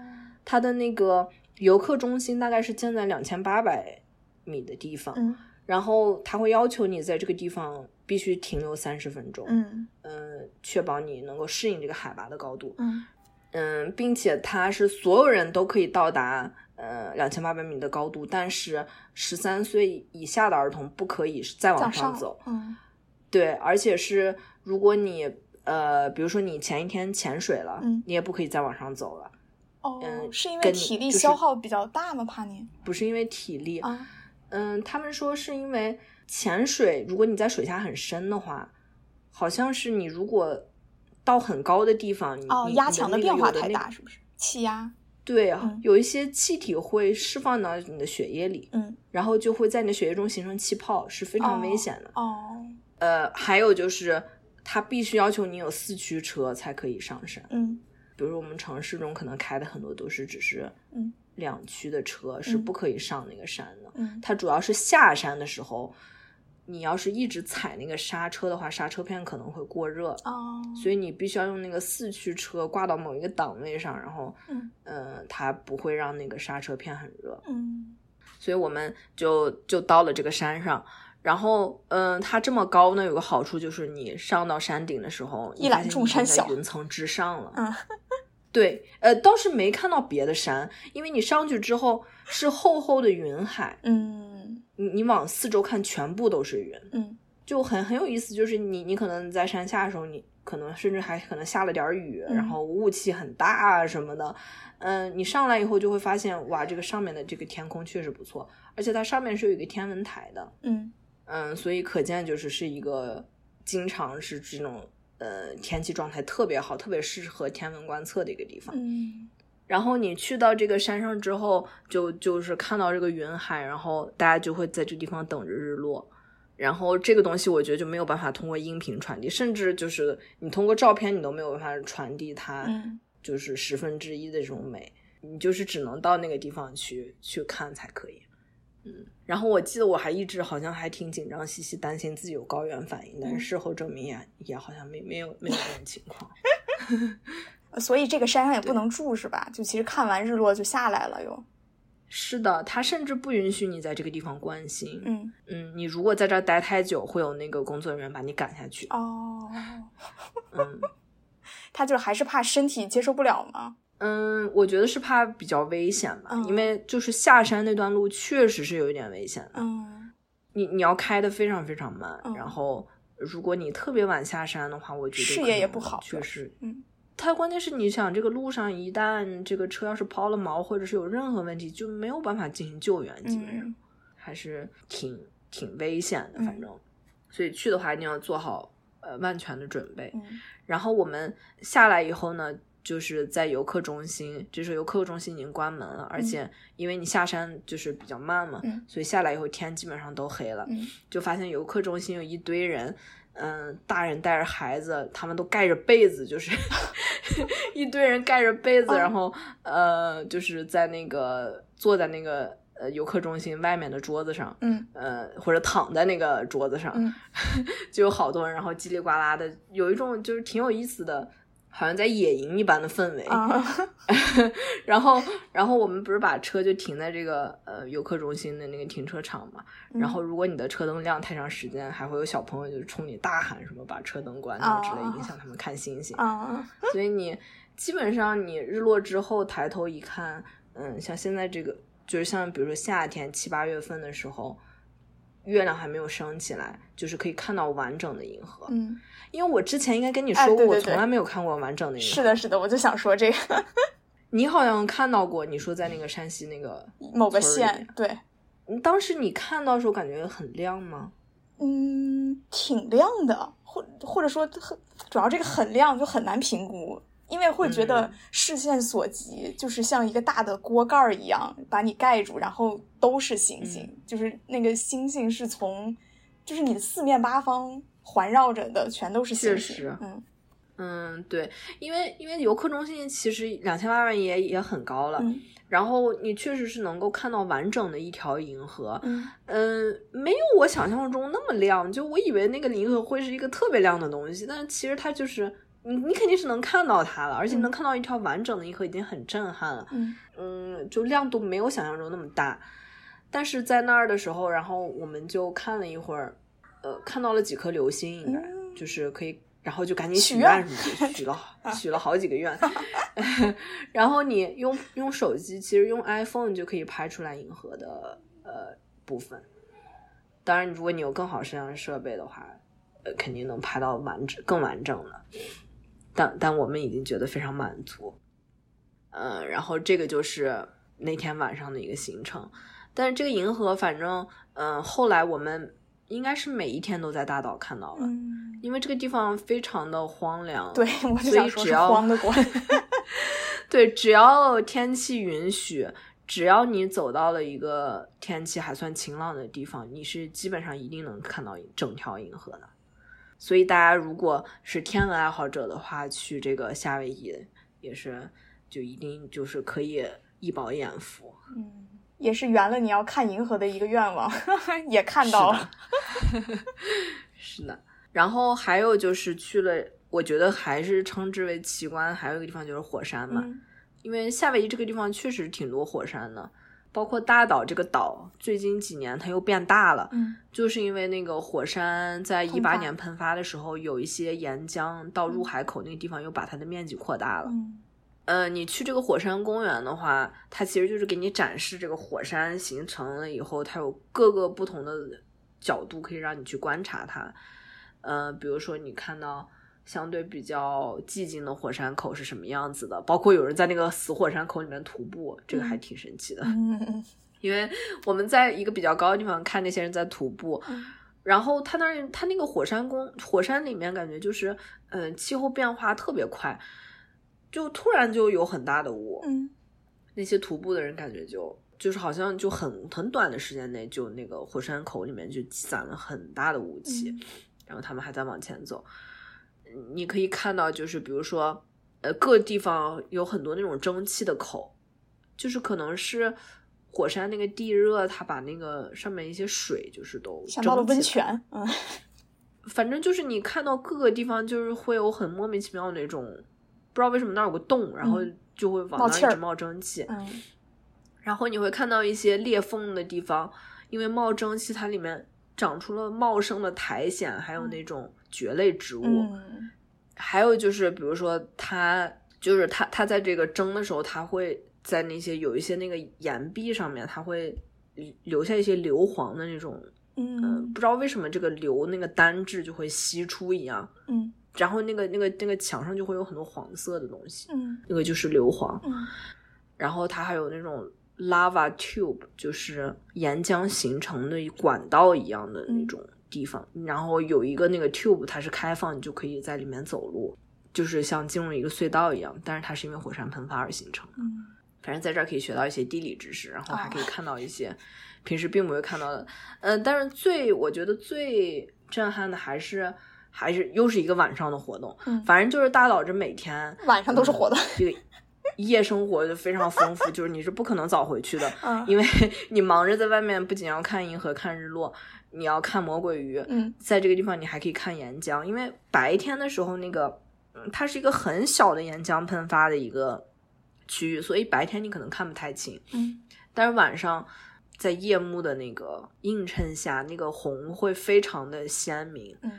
它的那个游客中心大概是建在两千八百米的地方，嗯然后他会要求你在这个地方必须停留三十分钟，嗯嗯，确保你能够适应这个海拔的高度，嗯嗯，并且它是所有人都可以到达呃两千八百米的高度，但是十三岁以下的儿童不可以再往往上走，嗯对，而且是如果你呃，比如说你前一天潜水了，嗯你也不可以再往上走了，哦，嗯是因为体力消耗比较大吗？怕你不是因为体力，啊？嗯，他们说是因为潜水，如果你在水下很深的话，好像是你如果到很高的地方，你哦，压强的变化太大，是不是？气压？对啊，嗯有一些气体会释放到你的血液里，嗯然后就会在你的血液中形成气泡，是非常危险的。哦，呃，还有就是，它必须要求你有四驱车才可以上山。嗯比如说我们城市中可能开的很多都是只是嗯两驱的车，是嗯不可以上那个山的。嗯它主要是下山的时候，你要是一直踩那个刹车的话，刹车片可能会过热，哦，所以你必须要用那个四驱车挂到某一个档位上，然后，嗯呃，它不会让那个刹车片很热。嗯所以我们就就到了这个山上。然后，嗯、它这么高呢，有个好处就是你上到山顶的时候，一览众山小云层之上了。嗯对，呃，倒是没看到别的山，因为你上去之后是厚厚的云海，嗯你你往四周看，全部都是云，嗯就很很有意思。就是你你可能在山下的时候，你可能甚至还可能下了点儿雨，嗯然后雾气很大啊什么的。嗯，你上来以后就会发现，哇，这个上面的这个天空确实不错，而且它上面是有一个天文台的。嗯嗯，所以可见就是是一个经常是这种呃天气状态特别好、特别适合天文观测的一个地方。嗯然后你去到这个山上之后，就就是看到这个云海，然后大家就会在这个地方等着日落。然后这个东西我觉得就没有办法通过音频传递，甚至就是你通过照片你都没有办法传递它嗯就是十分之一的这种美，你就是只能到那个地方去去看才可以。嗯，然后我记得我还一直好像还挺紧张兮兮，担心自己有高原反应，但是嗯事后证明也也好像没没有没有这种情况。所以这个山上也不能住是吧？就其实看完日落就下来了又。是的，他甚至不允许你在这个地方关心。嗯嗯，你如果在这儿待太久，会有那个工作人员把你赶下去。哦，嗯 他就还是怕身体接受不了吗？嗯，我觉得是怕比较危险吧，嗯因为就是下山那段路确实是有一点危险的。嗯你你要开的非常非常慢，嗯然后如果你特别晚下山的话，我觉得视野也不好确实。嗯它关键是你想这个路上一旦这个车要是抛了锚，或者是有任何问题，就没有办法进行救援，基本上、嗯还是挺挺危险的，嗯反正。所以去的话一定要做好呃万全的准备。嗯然后我们下来以后呢，就是在游客中心，这时候游客中心已经关门了，而且因为你下山就是比较慢嘛，嗯。所以下来以后天基本上都黑了，嗯。就发现游客中心有一堆人。嗯，大人带着孩子，他们都盖着被子，就是 一堆人盖着被子，哦然后呃，就是在那个坐在那个呃游客中心外面的桌子上，嗯。呃，或者躺在那个桌子上，嗯。就有好多人，然后叽里呱啦的，有一种就是挺有意思的，好像在野营一般的氛围。啊 然后，然后我们不是把车就停在这个呃游客中心的那个停车场嘛？然后，如果你的车灯亮太长时间，还会有小朋友就冲你大喊什么“把车灯关掉”之类，啊影响他们看星星。啊所以你基本上你日落之后抬头一看，嗯，像现在这个就是像比如说夏天七八月份的时候，月亮还没有升起来，就是可以看到完整的银河。嗯，因为我之前应该跟你说过，哎对对对我从来没有看过完整的银河。是的，是的，我就想说这个你好像看到过，你说在那个山西那个 某个县，对，嗯当时你看到的时候感觉很亮吗？嗯，挺亮的，或或者说很主要这个很亮就很难评估，因为会觉得嗯。视线所及，就是像一个大的锅盖儿一样把你盖住，然后都是星星，嗯。就是那个星星是从，就是你的四面八方环绕着的全都是星实嗯。嗯，对，因为因为游客中心其实两千八百米也也很高了，嗯。然后你确实是能够看到完整的一条银河，嗯。嗯，没有我想象中那么亮，就我以为那个银河会是一个特别亮的东西，但是其实它就是你你肯定是能看到它了，而且嗯能看到一条完整的银河已经很震撼了，嗯。嗯，就亮度没有想象中那么大，但是在那儿的时候，然后我们就看了一会儿，呃，看到了几颗流星，应该、嗯。就是可以，然后就赶紧许愿什么的，许了 许了好几个愿，然后你用用手机，其实用 iPhone 就可以拍出来银河的呃部分。当然，如果你有更好摄像设备的话，呃，肯定能拍到完整更完整的。但但我们已经觉得非常满足。嗯，然后这个就是那天晚上的一个行程。但是这个银河，反正嗯，后来我们应该是每一天都在大岛看到了，嗯，因为这个地方非常的荒凉。对，我就所以想说是只要慌的过。对，只要天气允许，只要你走到了一个天气还算晴朗的地方，你是基本上一定能看到整条银河的。所以大家如果是天文爱好者的话，去这个夏威夷也是就一定就是可以一饱眼福。嗯，也是圆了你要看银河的一个愿望，也看到了。是的，然后还有就是去了，我觉得还是称之为奇观，还有一个地方就是火山嘛。嗯因为夏威夷这个地方确实挺多火山的，包括大岛这个岛，最近几年它又变大了，嗯就是因为那个火山在一八年喷发的时候，有一些岩浆到入海口那个地方又把它的面积扩大了。嗯呃，你去这个火山公园的话，它其实就是给你展示这个火山形成了以后，它有各个不同的角度可以让你去观察它。呃，比如说你看到相对比较寂静的火山口是什么样子的，包括有人在那个死火山口里面徒步，这个还嗯挺神奇的。因为我们在一个比较高的地方看那些人在徒步，嗯然后他那儿他那个火山宫火山里面感觉就是，嗯、气候变化特别快，就突然就有很大的雾，嗯那些徒步的人感觉就就是好像就很很短的时间内，就那个火山口里面就积攒了很大的雾气，嗯然后他们还在往前走。嗯你可以看到，就是比如说，呃，各地方有很多那种蒸汽的口，就是可能是火山那个地热，它把那个上面一些水就是都想到了温泉。嗯 反正就是你看到各个地方，就是会有很莫名其妙的那种，不知道为什么那儿有个洞，然后嗯就会往那儿一直冒蒸汽。嗯然后你会看到一些裂缝的地方，因为冒蒸汽，它里面长出了茂盛的苔藓，还有那种蕨类植物。嗯。还有就是，比如说它就是它它在这个蒸的时候，它会在那些有一些那个岩壁上面，它会留下一些硫磺的那种，嗯、嗯不知道为什么这个硫那个单质就会析出一样，嗯。然后那个那个那个墙上就会有很多黄色的东西，嗯。那个就是硫磺。嗯。然后它还有那种 lava tube，就是岩浆形成的管道一样的那种地方。然后有一个那个 tube，它是开放，你就可以在里面走路，就是像进入一个隧道一样。但是它是因为火山喷发而形成的。嗯反正在这儿可以学到一些地理知识，然后还可以哦看到一些平时并不会看到的。嗯、但是最我觉得最震撼的还是还是又是一个晚上的活动。嗯反正就是大岛这每天晚上都是活动。这个 夜生活就非常丰富，就是你是不可能早回去的，嗯。因为你忙着在外面，不仅要看银河、看日落，你要看魔鬼鱼，嗯。在这个地方你还可以看岩浆，因为白天的时候那个，嗯，它是一个很小的岩浆喷发的一个区域，所以白天你可能看不太清，嗯。但是晚上。在夜幕的那个映衬下，那个红会非常的鲜明。嗯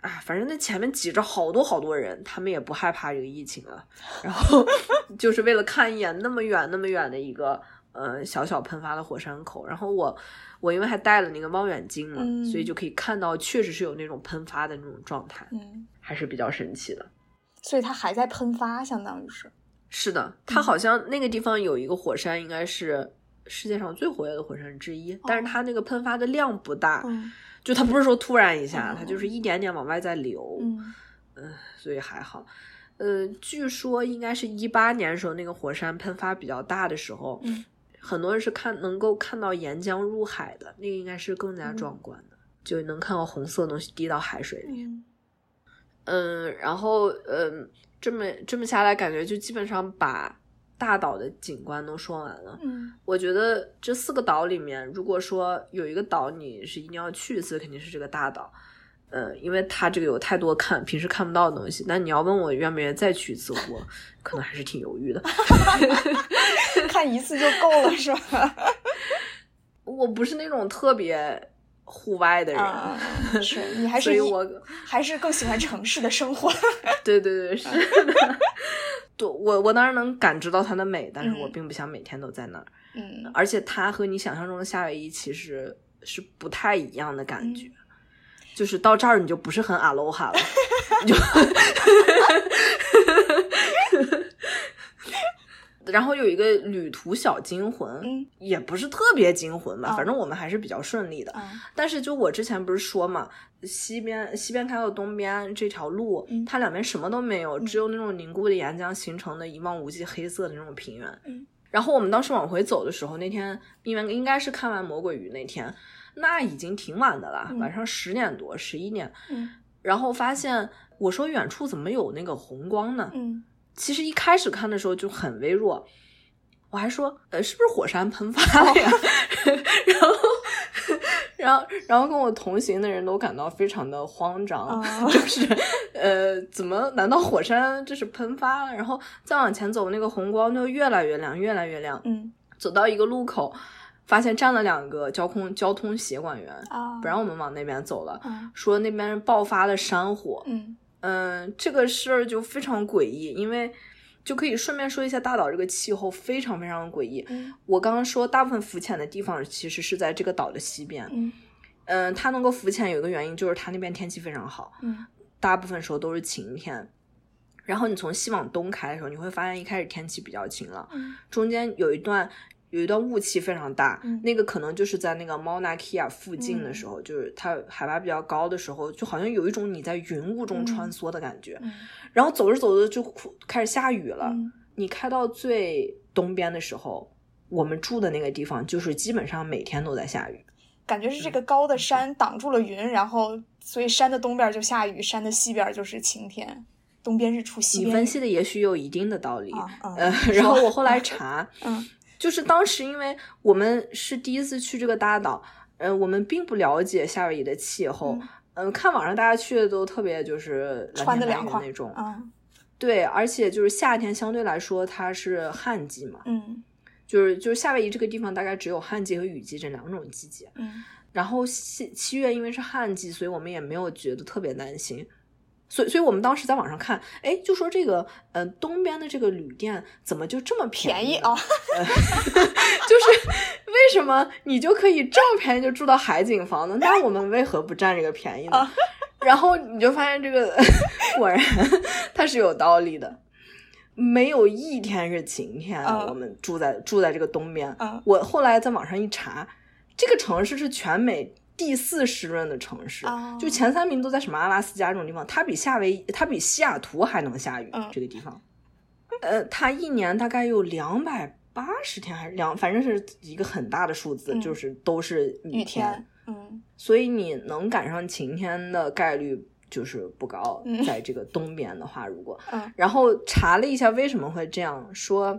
啊，反正那前面挤着好多好多人，他们也不害怕这个疫情了，然后 就是为了看一眼那么远那么远的一个呃小小喷发的火山口。然后我我因为还带了那个望远镜嘛，嗯所以就可以看到确实是有那种喷发的那种状态，嗯，还是比较神奇的。所以它还在喷发，相当于是。是的，它好像那个地方有一个火山，应该是世界上最活跃的火山之一，但是它那个喷发的量不大，嗯就它不是说突然一下，哦它就是一点点往外在流。嗯嗯，所以还好。呃，据说应该是一八年的时候，那个火山喷发比较大的时候，嗯很多人是看能够看到岩浆入海的，那个应该是更加壮观的，就能看到红色的东西滴到海水里。嗯嗯，然后嗯，这么这么下来，感觉就基本上把大岛的景观都说完了。嗯我觉得这四个岛里面，如果说有一个岛你是一定要去一次，肯定是这个大岛。嗯，因为它这个有太多看平时看不到的东西。那你要问我愿不愿意再去一次，我可能还是挺犹豫的。看一次就够了是吧？我不是那种特别户外的人，啊，是你还是我还是更喜欢城市的生活。对对对是的。对，我我当然能感知到它的美，但是我嗯并不想每天都在那儿。嗯而且它和你想象中的夏威夷其实是不太一样的感觉，就是到这儿你就不是很阿罗哈了，你就。然后有一个旅途小惊魂，嗯。也不是特别惊魂吧，啊反正我们还是比较顺利的。啊但是就我之前不是说嘛，西边西边开到东边这条路，嗯。它两边什么都没有，只有那种凝固的岩浆形成的一望无际黑色的那种平原。嗯。然后我们当时往回走的时候，那天应该应该是看完魔鬼鱼那天，那已经挺晚的了，嗯。晚上十点多、十一点。嗯。然后发现我说远处怎么有那个红光呢？嗯其实一开始看的时候就很微弱，我还说，呃，是不是火山喷发了呀？然后，然后，然后跟我同行的人都感到非常的慌张，啊就是，呃，怎么？难道火山这是喷发了？然后再往前走，那个红光就越来越亮，越来越亮。嗯走到一个路口，发现站了两个交通交通协管员，啊，不让我们往那边走了，嗯说那边爆发了山火。嗯嗯，这个事儿就非常诡异，因为就可以顺便说一下大岛这个气候非常非常诡异。嗯我刚刚说大部分浮潜的地方其实是在这个岛的西边，嗯嗯，它能够浮潜有一个原因就是它那边天气非常好，嗯大部分时候都是晴天。然后你从西往东开的时候，你会发现一开始天气比较晴朗，嗯中间有一段有一段雾气非常大，嗯那个可能就是在那个 Mauna Kea 附近的时候，就是它海拔比较高的时候，就好像有一种你在云雾中穿梭的感觉。嗯然后走着走着就开始下雨了。嗯你开到最东边的时候，我们住的那个地方就是基本上每天都在下雨。感觉是这个高的山挡住了云，然后所以山的东边就下雨，山的西边就是晴天，东边日出，西边你分析的也许有一定的道理。呃，然后我后来 查，嗯就是当时因为我们是第一次去这个大岛，呃，我们并不了解夏威夷的气候。嗯嗯、看网上大家去的都特别就是穿的凉快那种，啊对，而且就是夏天相对来说它是旱季嘛，嗯就是就是夏威夷这个地方大概只有旱季和雨季这两种季节。嗯然后七七月因为是旱季，所以我们也没有觉得特别担心。所以，所以我们当时在网上看，哎，就说这个，呃，东边的这个旅店怎么就这么便宜啊，就是为什么你就可以这么便宜就住到海景房呢？那我们为何不占这个便宜呢？啊然后你就发现这个 果然它是有道理的，没有一天是晴天。嗯我们住在住在这个东边，嗯我后来在网上一查，这个城市是全美第四湿润的城市，哦。就前三名都在什么阿拉斯加这种地方，它比夏威夷，它比西雅图还能下雨。嗯。这个地方，呃，它一年大概有两百八十天还是两，反正是一个很大的数字，嗯。就是都是雨天，天嗯。所以你能赶上晴天的概率就是不高。嗯在这个东边的话，如果嗯。然后查了一下为什么会这样说，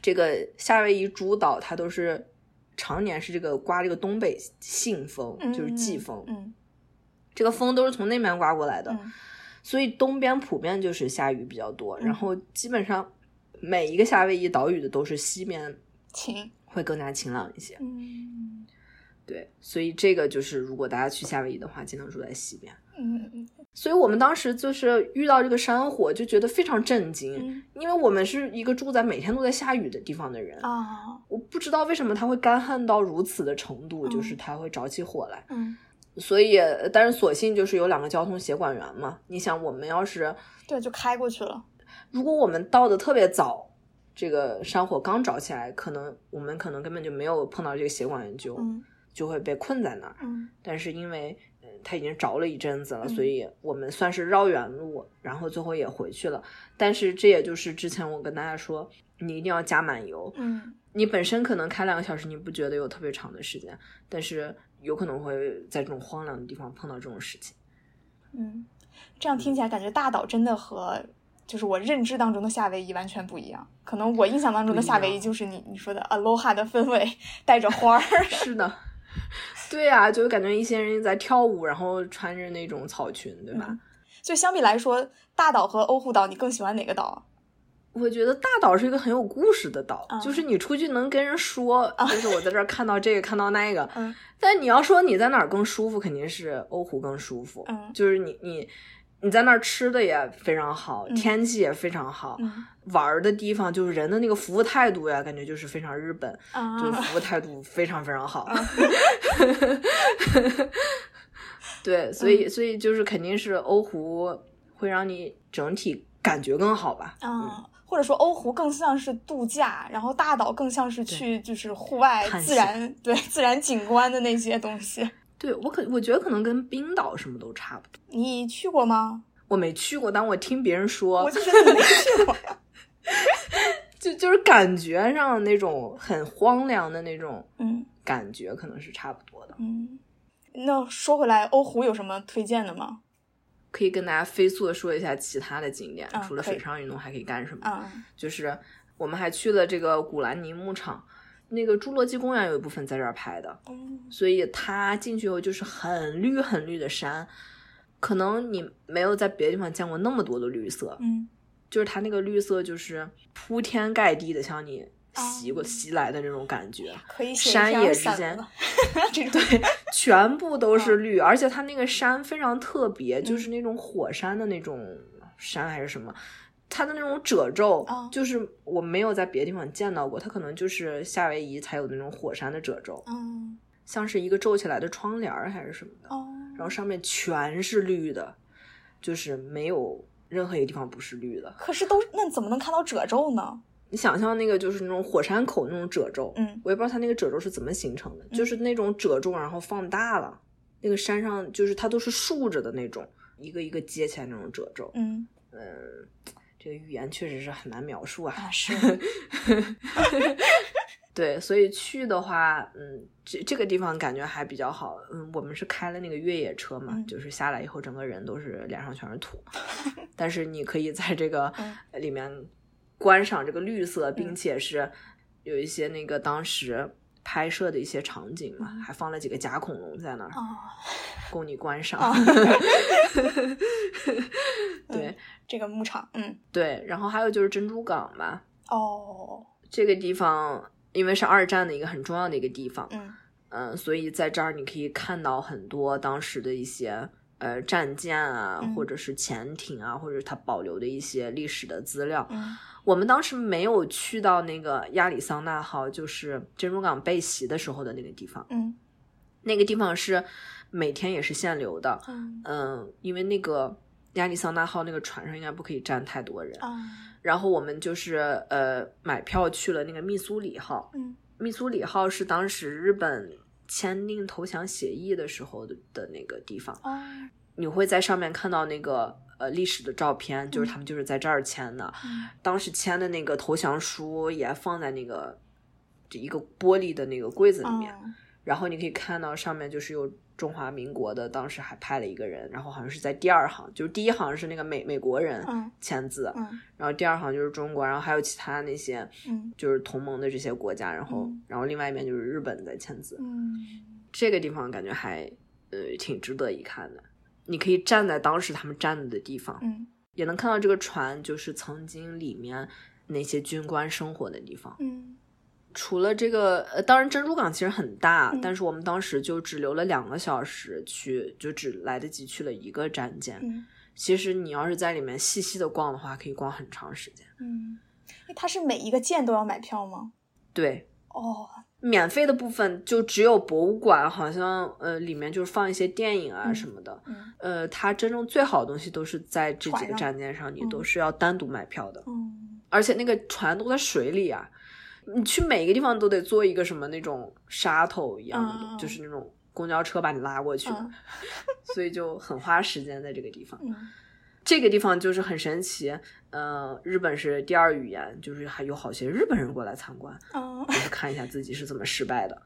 这个夏威夷诸岛它都是常年是这个刮这个东北信风，嗯就是季风，嗯这个风都是从那边刮过来的，嗯所以东边普遍就是下雨比较多，嗯然后基本上每一个夏威夷岛屿的都是西边晴会更加晴朗一些。嗯对，所以这个就是如果大家去夏威夷的话，尽量住在西边。嗯所以我们当时就是遇到这个山火，就觉得非常震惊，嗯因为我们是一个住在每天都在下雨的地方的人，啊我不知道为什么它会干旱到如此的程度，嗯就是它会着起火来。嗯所以，但是所幸就是有两个交通协管员嘛。你想，我们要是对，就开过去了。如果我们到的特别早，这个山火刚着起来，可能我们可能根本就没有碰到这个协管员就，嗯就会被困在那儿。嗯但是因为，呃它已经着了一阵子了，嗯所以我们算是绕远路，然后最后也回去了。但是这也就是之前我跟大家说，你一定要加满油。嗯你本身可能开两个小时，你不觉得有特别长的时间，但是有可能会在这种荒凉的地方碰到这种事情。嗯，这样听起来感觉大岛真的和就是我认知当中的夏威夷完全不一样。可能我印象当中的夏威夷就是你你说的 aloha 的氛围，带着花儿。是的，对呀、就感觉一些人在跳舞，然后穿着那种草裙，对吧？嗯所以相比来说，大岛和欧胡岛，你更喜欢哪个岛？我觉得大岛是一个很有故事的岛，嗯就是你出去能跟人说，就是我在这儿看到这个，看到那个。嗯但你要说你在哪儿更舒服，肯定是欧湖更舒服。嗯就是你你你在那儿吃的也非常好，嗯天气也非常好，嗯玩儿的地方就是人的那个服务态度呀，感觉就是非常日本，啊就是服务态度非常非常好。对，所嗯以所以就是肯定是欧湖会让你整体感觉更好吧。嗯，或者说欧湖更像是度假，然后大岛更像是去就是户外自然对自然景观的那些东西。对我可我觉得可能跟冰岛什么都差不多。你去过吗？我没去过，但我听别人说我，就觉得你没去过呀。就就是感觉上那种很荒凉的那种嗯感觉，可能是差不多的。嗯，那说回来，欧湖有什么推荐的吗？可以跟大家飞速的说一下其他的景点，除了水上运动还可以干什么？啊就是我们还去了这个古兰尼牧场，那个侏罗纪公园有一部分在这儿拍的，嗯所以它进去以后就是很绿很绿的山，可能你没有在别的地方见过那么多的绿色，嗯。就是它那个绿色就是铺天盖地的向你袭过、哦。袭来的那种感觉，可以山野之间散文了这种全部都 嗯。是绿，而且它那个山非常特别，就是那种火山的那种山还是什么。它的那种褶皱，哦就是我没有在别的地方见到过，它可能就是夏威夷才有的那种火山的褶皱，嗯像是一个皱起来的窗帘儿还是什么的，哦然后上面全是绿的，就是没有任何一个地方不是绿的。可是都那怎么能看到褶皱呢？你想象那个就是那种火山口那种褶皱，嗯我也不知道它那个褶皱是怎么形成的，就是那种褶皱然后放大了，那个山上就是它都是竖着的那种，一个一个接起来那种褶皱。嗯嗯，这个语言确实是很难描述啊。啊 是 对，所以去的话，嗯，这这个地方感觉还比较好。嗯，我们是开了那个越野车嘛，嗯就是下来以后整个人都是脸上全是土，但是你可以在这个嗯里面观赏这个绿色，并且是有一些那个当时拍摄的一些场景嘛，还放了几个假恐龙在那儿啊供你观赏。啊 对这个牧场嗯。对，然后还有就是珍珠港吧，哦。这个地方因为是二战的一个很重要的一个地方，嗯。嗯，所以在这儿你可以看到很多当时的一些呃战舰啊，嗯。或者是潜艇啊，或者它保留的一些历史的资料。嗯我们当时没有去到那个亚利桑那号，就是珍珠港被袭的时候的那个地方，嗯。那个地方是每天也是限流的。嗯。嗯，因为那个亚利桑那号那个船上应该不可以站太多人，啊然后我们就是呃买票去了那个密苏里号，嗯。密苏里号是当时日本签订投降协议的时候的的那个地方，哦。你会在上面看到那个呃历史的照片，就是他们就是在这儿签的，嗯。当时签的那个投降书也放在那个这一个玻璃的那个柜子里面，嗯然后你可以看到上面就是有中华民国的，当时还派了一个人，然后好像是在第二行，就是第一行是那个美美国人嗯签字，嗯。然后第二行就是中国，然后还有其他那些嗯。就是同盟的这些国家，然后、嗯。然后另外一面就是日本在签字，嗯。这个地方感觉还呃挺值得一看的。你可以站在当时他们站的地方，嗯也能看到这个船就是曾经里面那些军官生活的地方。嗯除了这个，呃，当然珍珠港其实很大，嗯但是我们当时就只留了两个小时去，就只来得及去了一个站舰。嗯其实你要是在里面细细的逛的话，可以逛很长时间。嗯，哎，它是每一个舰都要买票吗？对，哦，免费的部分就只有博物馆，好像呃里面就是放一些电影啊嗯什么的。嗯呃，它真正最好的东西都是在这几个站间上，你嗯都是要单独买票的，嗯而且那个船都在水里啊，你去每个地方都得坐一个什么那种沙头一样的，就是那种公交车把你拉过去，嗯所以就很花时间在这个地方。嗯这个地方就是很神奇，呃，日本是第二语言，就是还有好些日本人过来参观，嗯就是看一下自己是怎么失败的。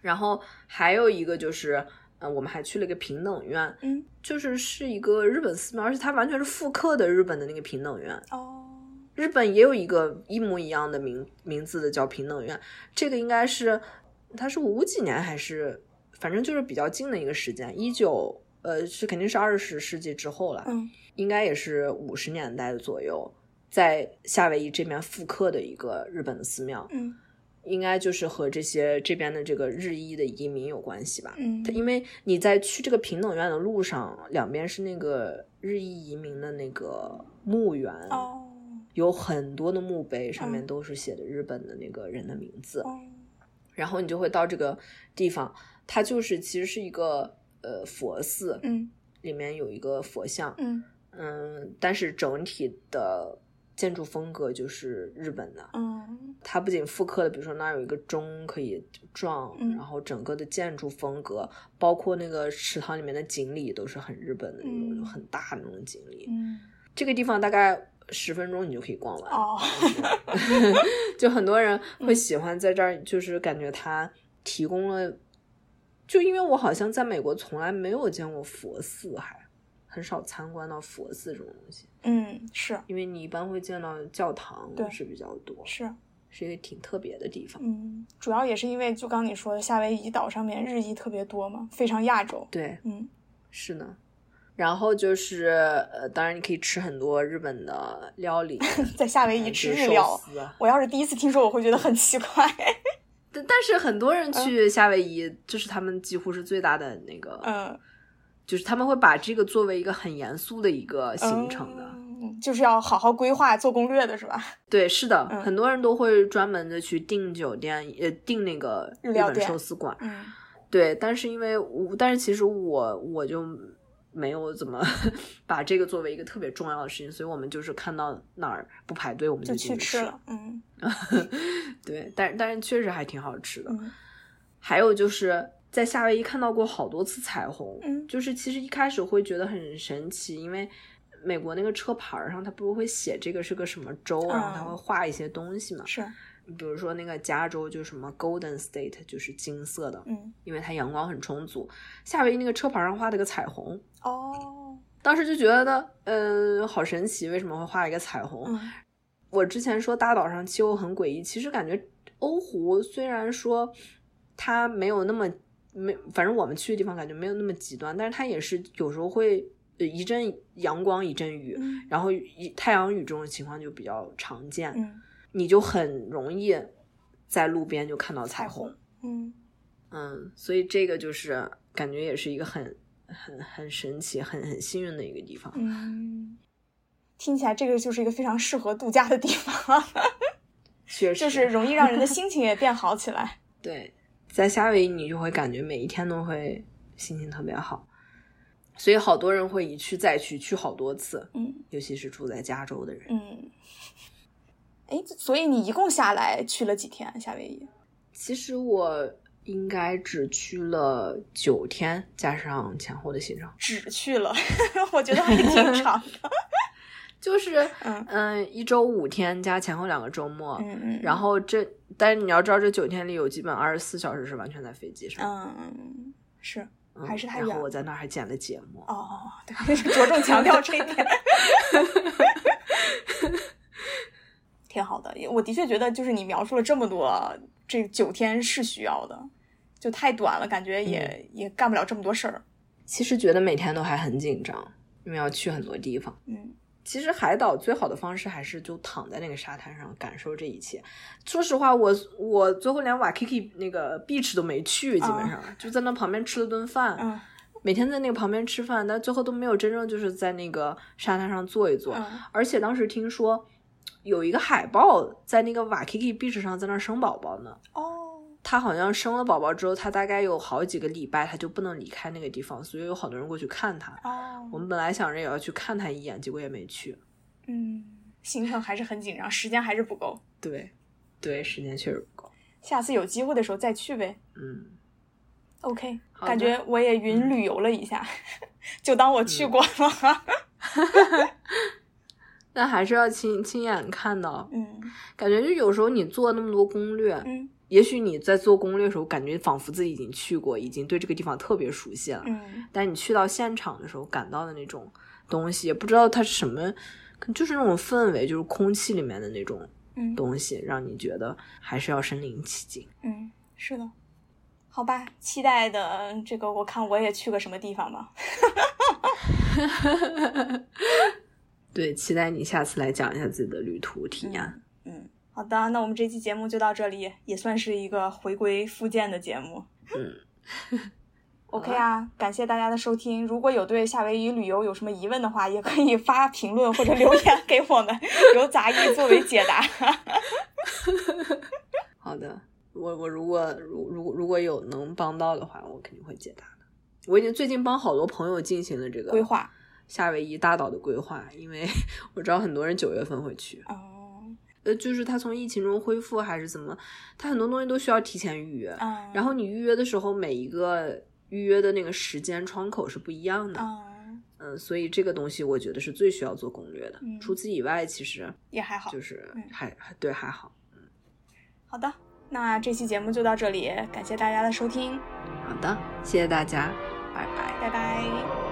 然后还有一个就是，嗯，我们还去了一个平等院，嗯就是是一个日本寺庙，而且它完全是复刻的日本的那个平等院。哦日本也有一个一模一样的名名字的叫平等院，这个应该是它是五几年还是反正就是比较近的一个时间，一九呃是肯定是二十世纪之后了，嗯应该也是五十年代的左右，在夏威夷这边复刻的一个日本的寺庙，嗯应该就是和这些这边的这个日裔的移民有关系吧。因为你在去这个平等院的路上，两边是那个日裔移民的那个墓园，哦有很多的墓碑，上面嗯都是写的日本的那个人的名字。哦然后你就会到这个地方，它就是其实是一个呃佛寺，嗯里面有一个佛像，嗯嗯，但是整体的建筑风格就是日本的。嗯它不仅复刻了，比如说那儿有一个钟可以撞，嗯然后整个的建筑风格，包括那个池塘里面的锦鲤都是很日本的那种，嗯很大的那种锦鲤。嗯这个地方大概十分钟你就可以逛完。哦 就很多人嗯会喜欢在这儿，就是感觉它提供了，就因为我好像在美国从来没有见过佛寺，还很少参观到佛寺这种东西，嗯是因为你一般会见到教堂对是比较多，是是一个挺特别的地方。嗯，主要也是因为就刚你说的，夏威夷岛上面日裔特别多嘛，非常亚洲。对，嗯是呢。然后就是呃，当然你可以吃很多日本的料理，在夏威夷吃日料，我要是第一次听说，我会觉得很奇怪。但但是很多嗯人去夏威夷，这是他们几乎是最大的那个，嗯，就是他们会把这个作为一个很严肃的一个行程的。嗯就是要好好规划、做攻略的是吧？对，是的，嗯很多人都会专门的去订酒店，呃，订那个日本寿司馆。嗯对，但是因为我，但是其实我我就没有怎么 把这个作为一个特别重要的事情，所以我们就是看到哪儿不排队，我们就进去去吃。了。嗯 对，但但是确实还挺好吃的。嗯还有就是在夏威夷看到过好多次彩虹，嗯就是其实一开始会觉得很神奇，因为美国那个车牌儿上它不是会写这个是个什么州，然后它会画一些东西嘛，是比如说那个加州就什么 Golden State 就是金色的，嗯因为它阳光很充足。夏威夷那个车牌上画了个彩虹，哦当时就觉得，呃，好神奇，为什么会画一个彩虹？嗯我之前说大岛上气候很诡异，其实感觉欧湖虽然说它没有那么没，反正我们去的地方感觉没有那么极端，但是它也是有时候会呃一阵阳光一阵雨，嗯然后一太阳雨这种情况就比较常见，嗯你就很容易在路边就看到彩。虹嗯嗯，所以这个就是感觉也是一个很很很神奇、很很幸运的一个地方。嗯，听起来这个就是一个非常适合度假的地方，确实，就是容易让人的心情也变好起来。对，在夏威夷你就会感觉每一天都会心情特别好，所以好多人会一去再去，去好多次，嗯尤其是住在加州的人。嗯，哎，所以你一共下来去了几天夏威夷？其实我应该只去了九天，加上前后的行程，只去了，我觉得还挺长的。就是嗯嗯、一周五天加前后两个周末。嗯嗯，然后这，但是你要知道，这九天里有基本二十四小时是完全在飞机上，嗯是嗯还是太远然后我在那儿还剪了节目，哦，对，着重强调这一点。挺好的，我的确觉得，就是你描述了这么多，这九天是需要的，就太短了，感觉也、也干不了这么多事儿。其实觉得每天都还很紧张，因为要去很多地方。嗯其实海岛最好的方式还是就躺在那个沙滩上感受这一切。说实话，我我最后连瓦 Kiki 那个 beach 都没去，基本上、就在那旁边吃了顿饭，嗯每天在那个旁边吃饭，但最后都没有真正就是在那个沙滩上坐一坐。嗯而且当时听说有一个海豹在那个瓦 Kiki beach 上在那儿生宝宝呢。哦，它好像生了宝宝之后，他大概有好几个礼拜，他就不能离开那个地方，所以有好多人过去看他。哦，我们本来想着也要去看他一眼，结果也没去。嗯，行程还是很紧张，时间还是不够。对，对，时间确实不够。下次有机会的时候再去呗。嗯，OK，感觉我也云旅游了一下，就当我去过了。但还是要亲亲眼看到，嗯感觉就有时候你做那么多攻略，嗯也许你在做攻略的时候，感觉仿佛自己已经去过，已经对这个地方特别熟悉了。嗯但你去到现场的时候，感到的那种东西，也不知道它是什么，就是那种氛围，就是空气里面的那种嗯东西，让你觉得还是要身临其境。嗯，是的。好吧，期待的这个，我看我也去个什么地方吧。对，期待你下次来讲一下自己的旅途体验。嗯，好的，那我们这期节目就到这里，也算是一个回归复健的节目。嗯 OK 啊，感谢大家的收听。如果有对夏威夷旅游有什么疑问的话，也可以发评论或者留言给我们，由杂艺作为解答。好的，我我如果如如果如果有能帮到的话，我肯定会解答的。我已经最近帮好多朋友进行了这个规划。夏威夷大岛的规划，因为 我知道很多人九月份会去。哦，呃，就是他从疫情中恢复还是怎么，他很多东西都需要提前预约。嗯，然后你预约的时候，每一个预约的那个时间窗口是不一样的。嗯，嗯，所以这个东西我觉得是最需要做攻略的。嗯除此以外，其实也还好。就是还对还好。嗯好的，那这期节目就到这里，感谢大家的收听，好的，谢谢大家，拜拜。拜拜。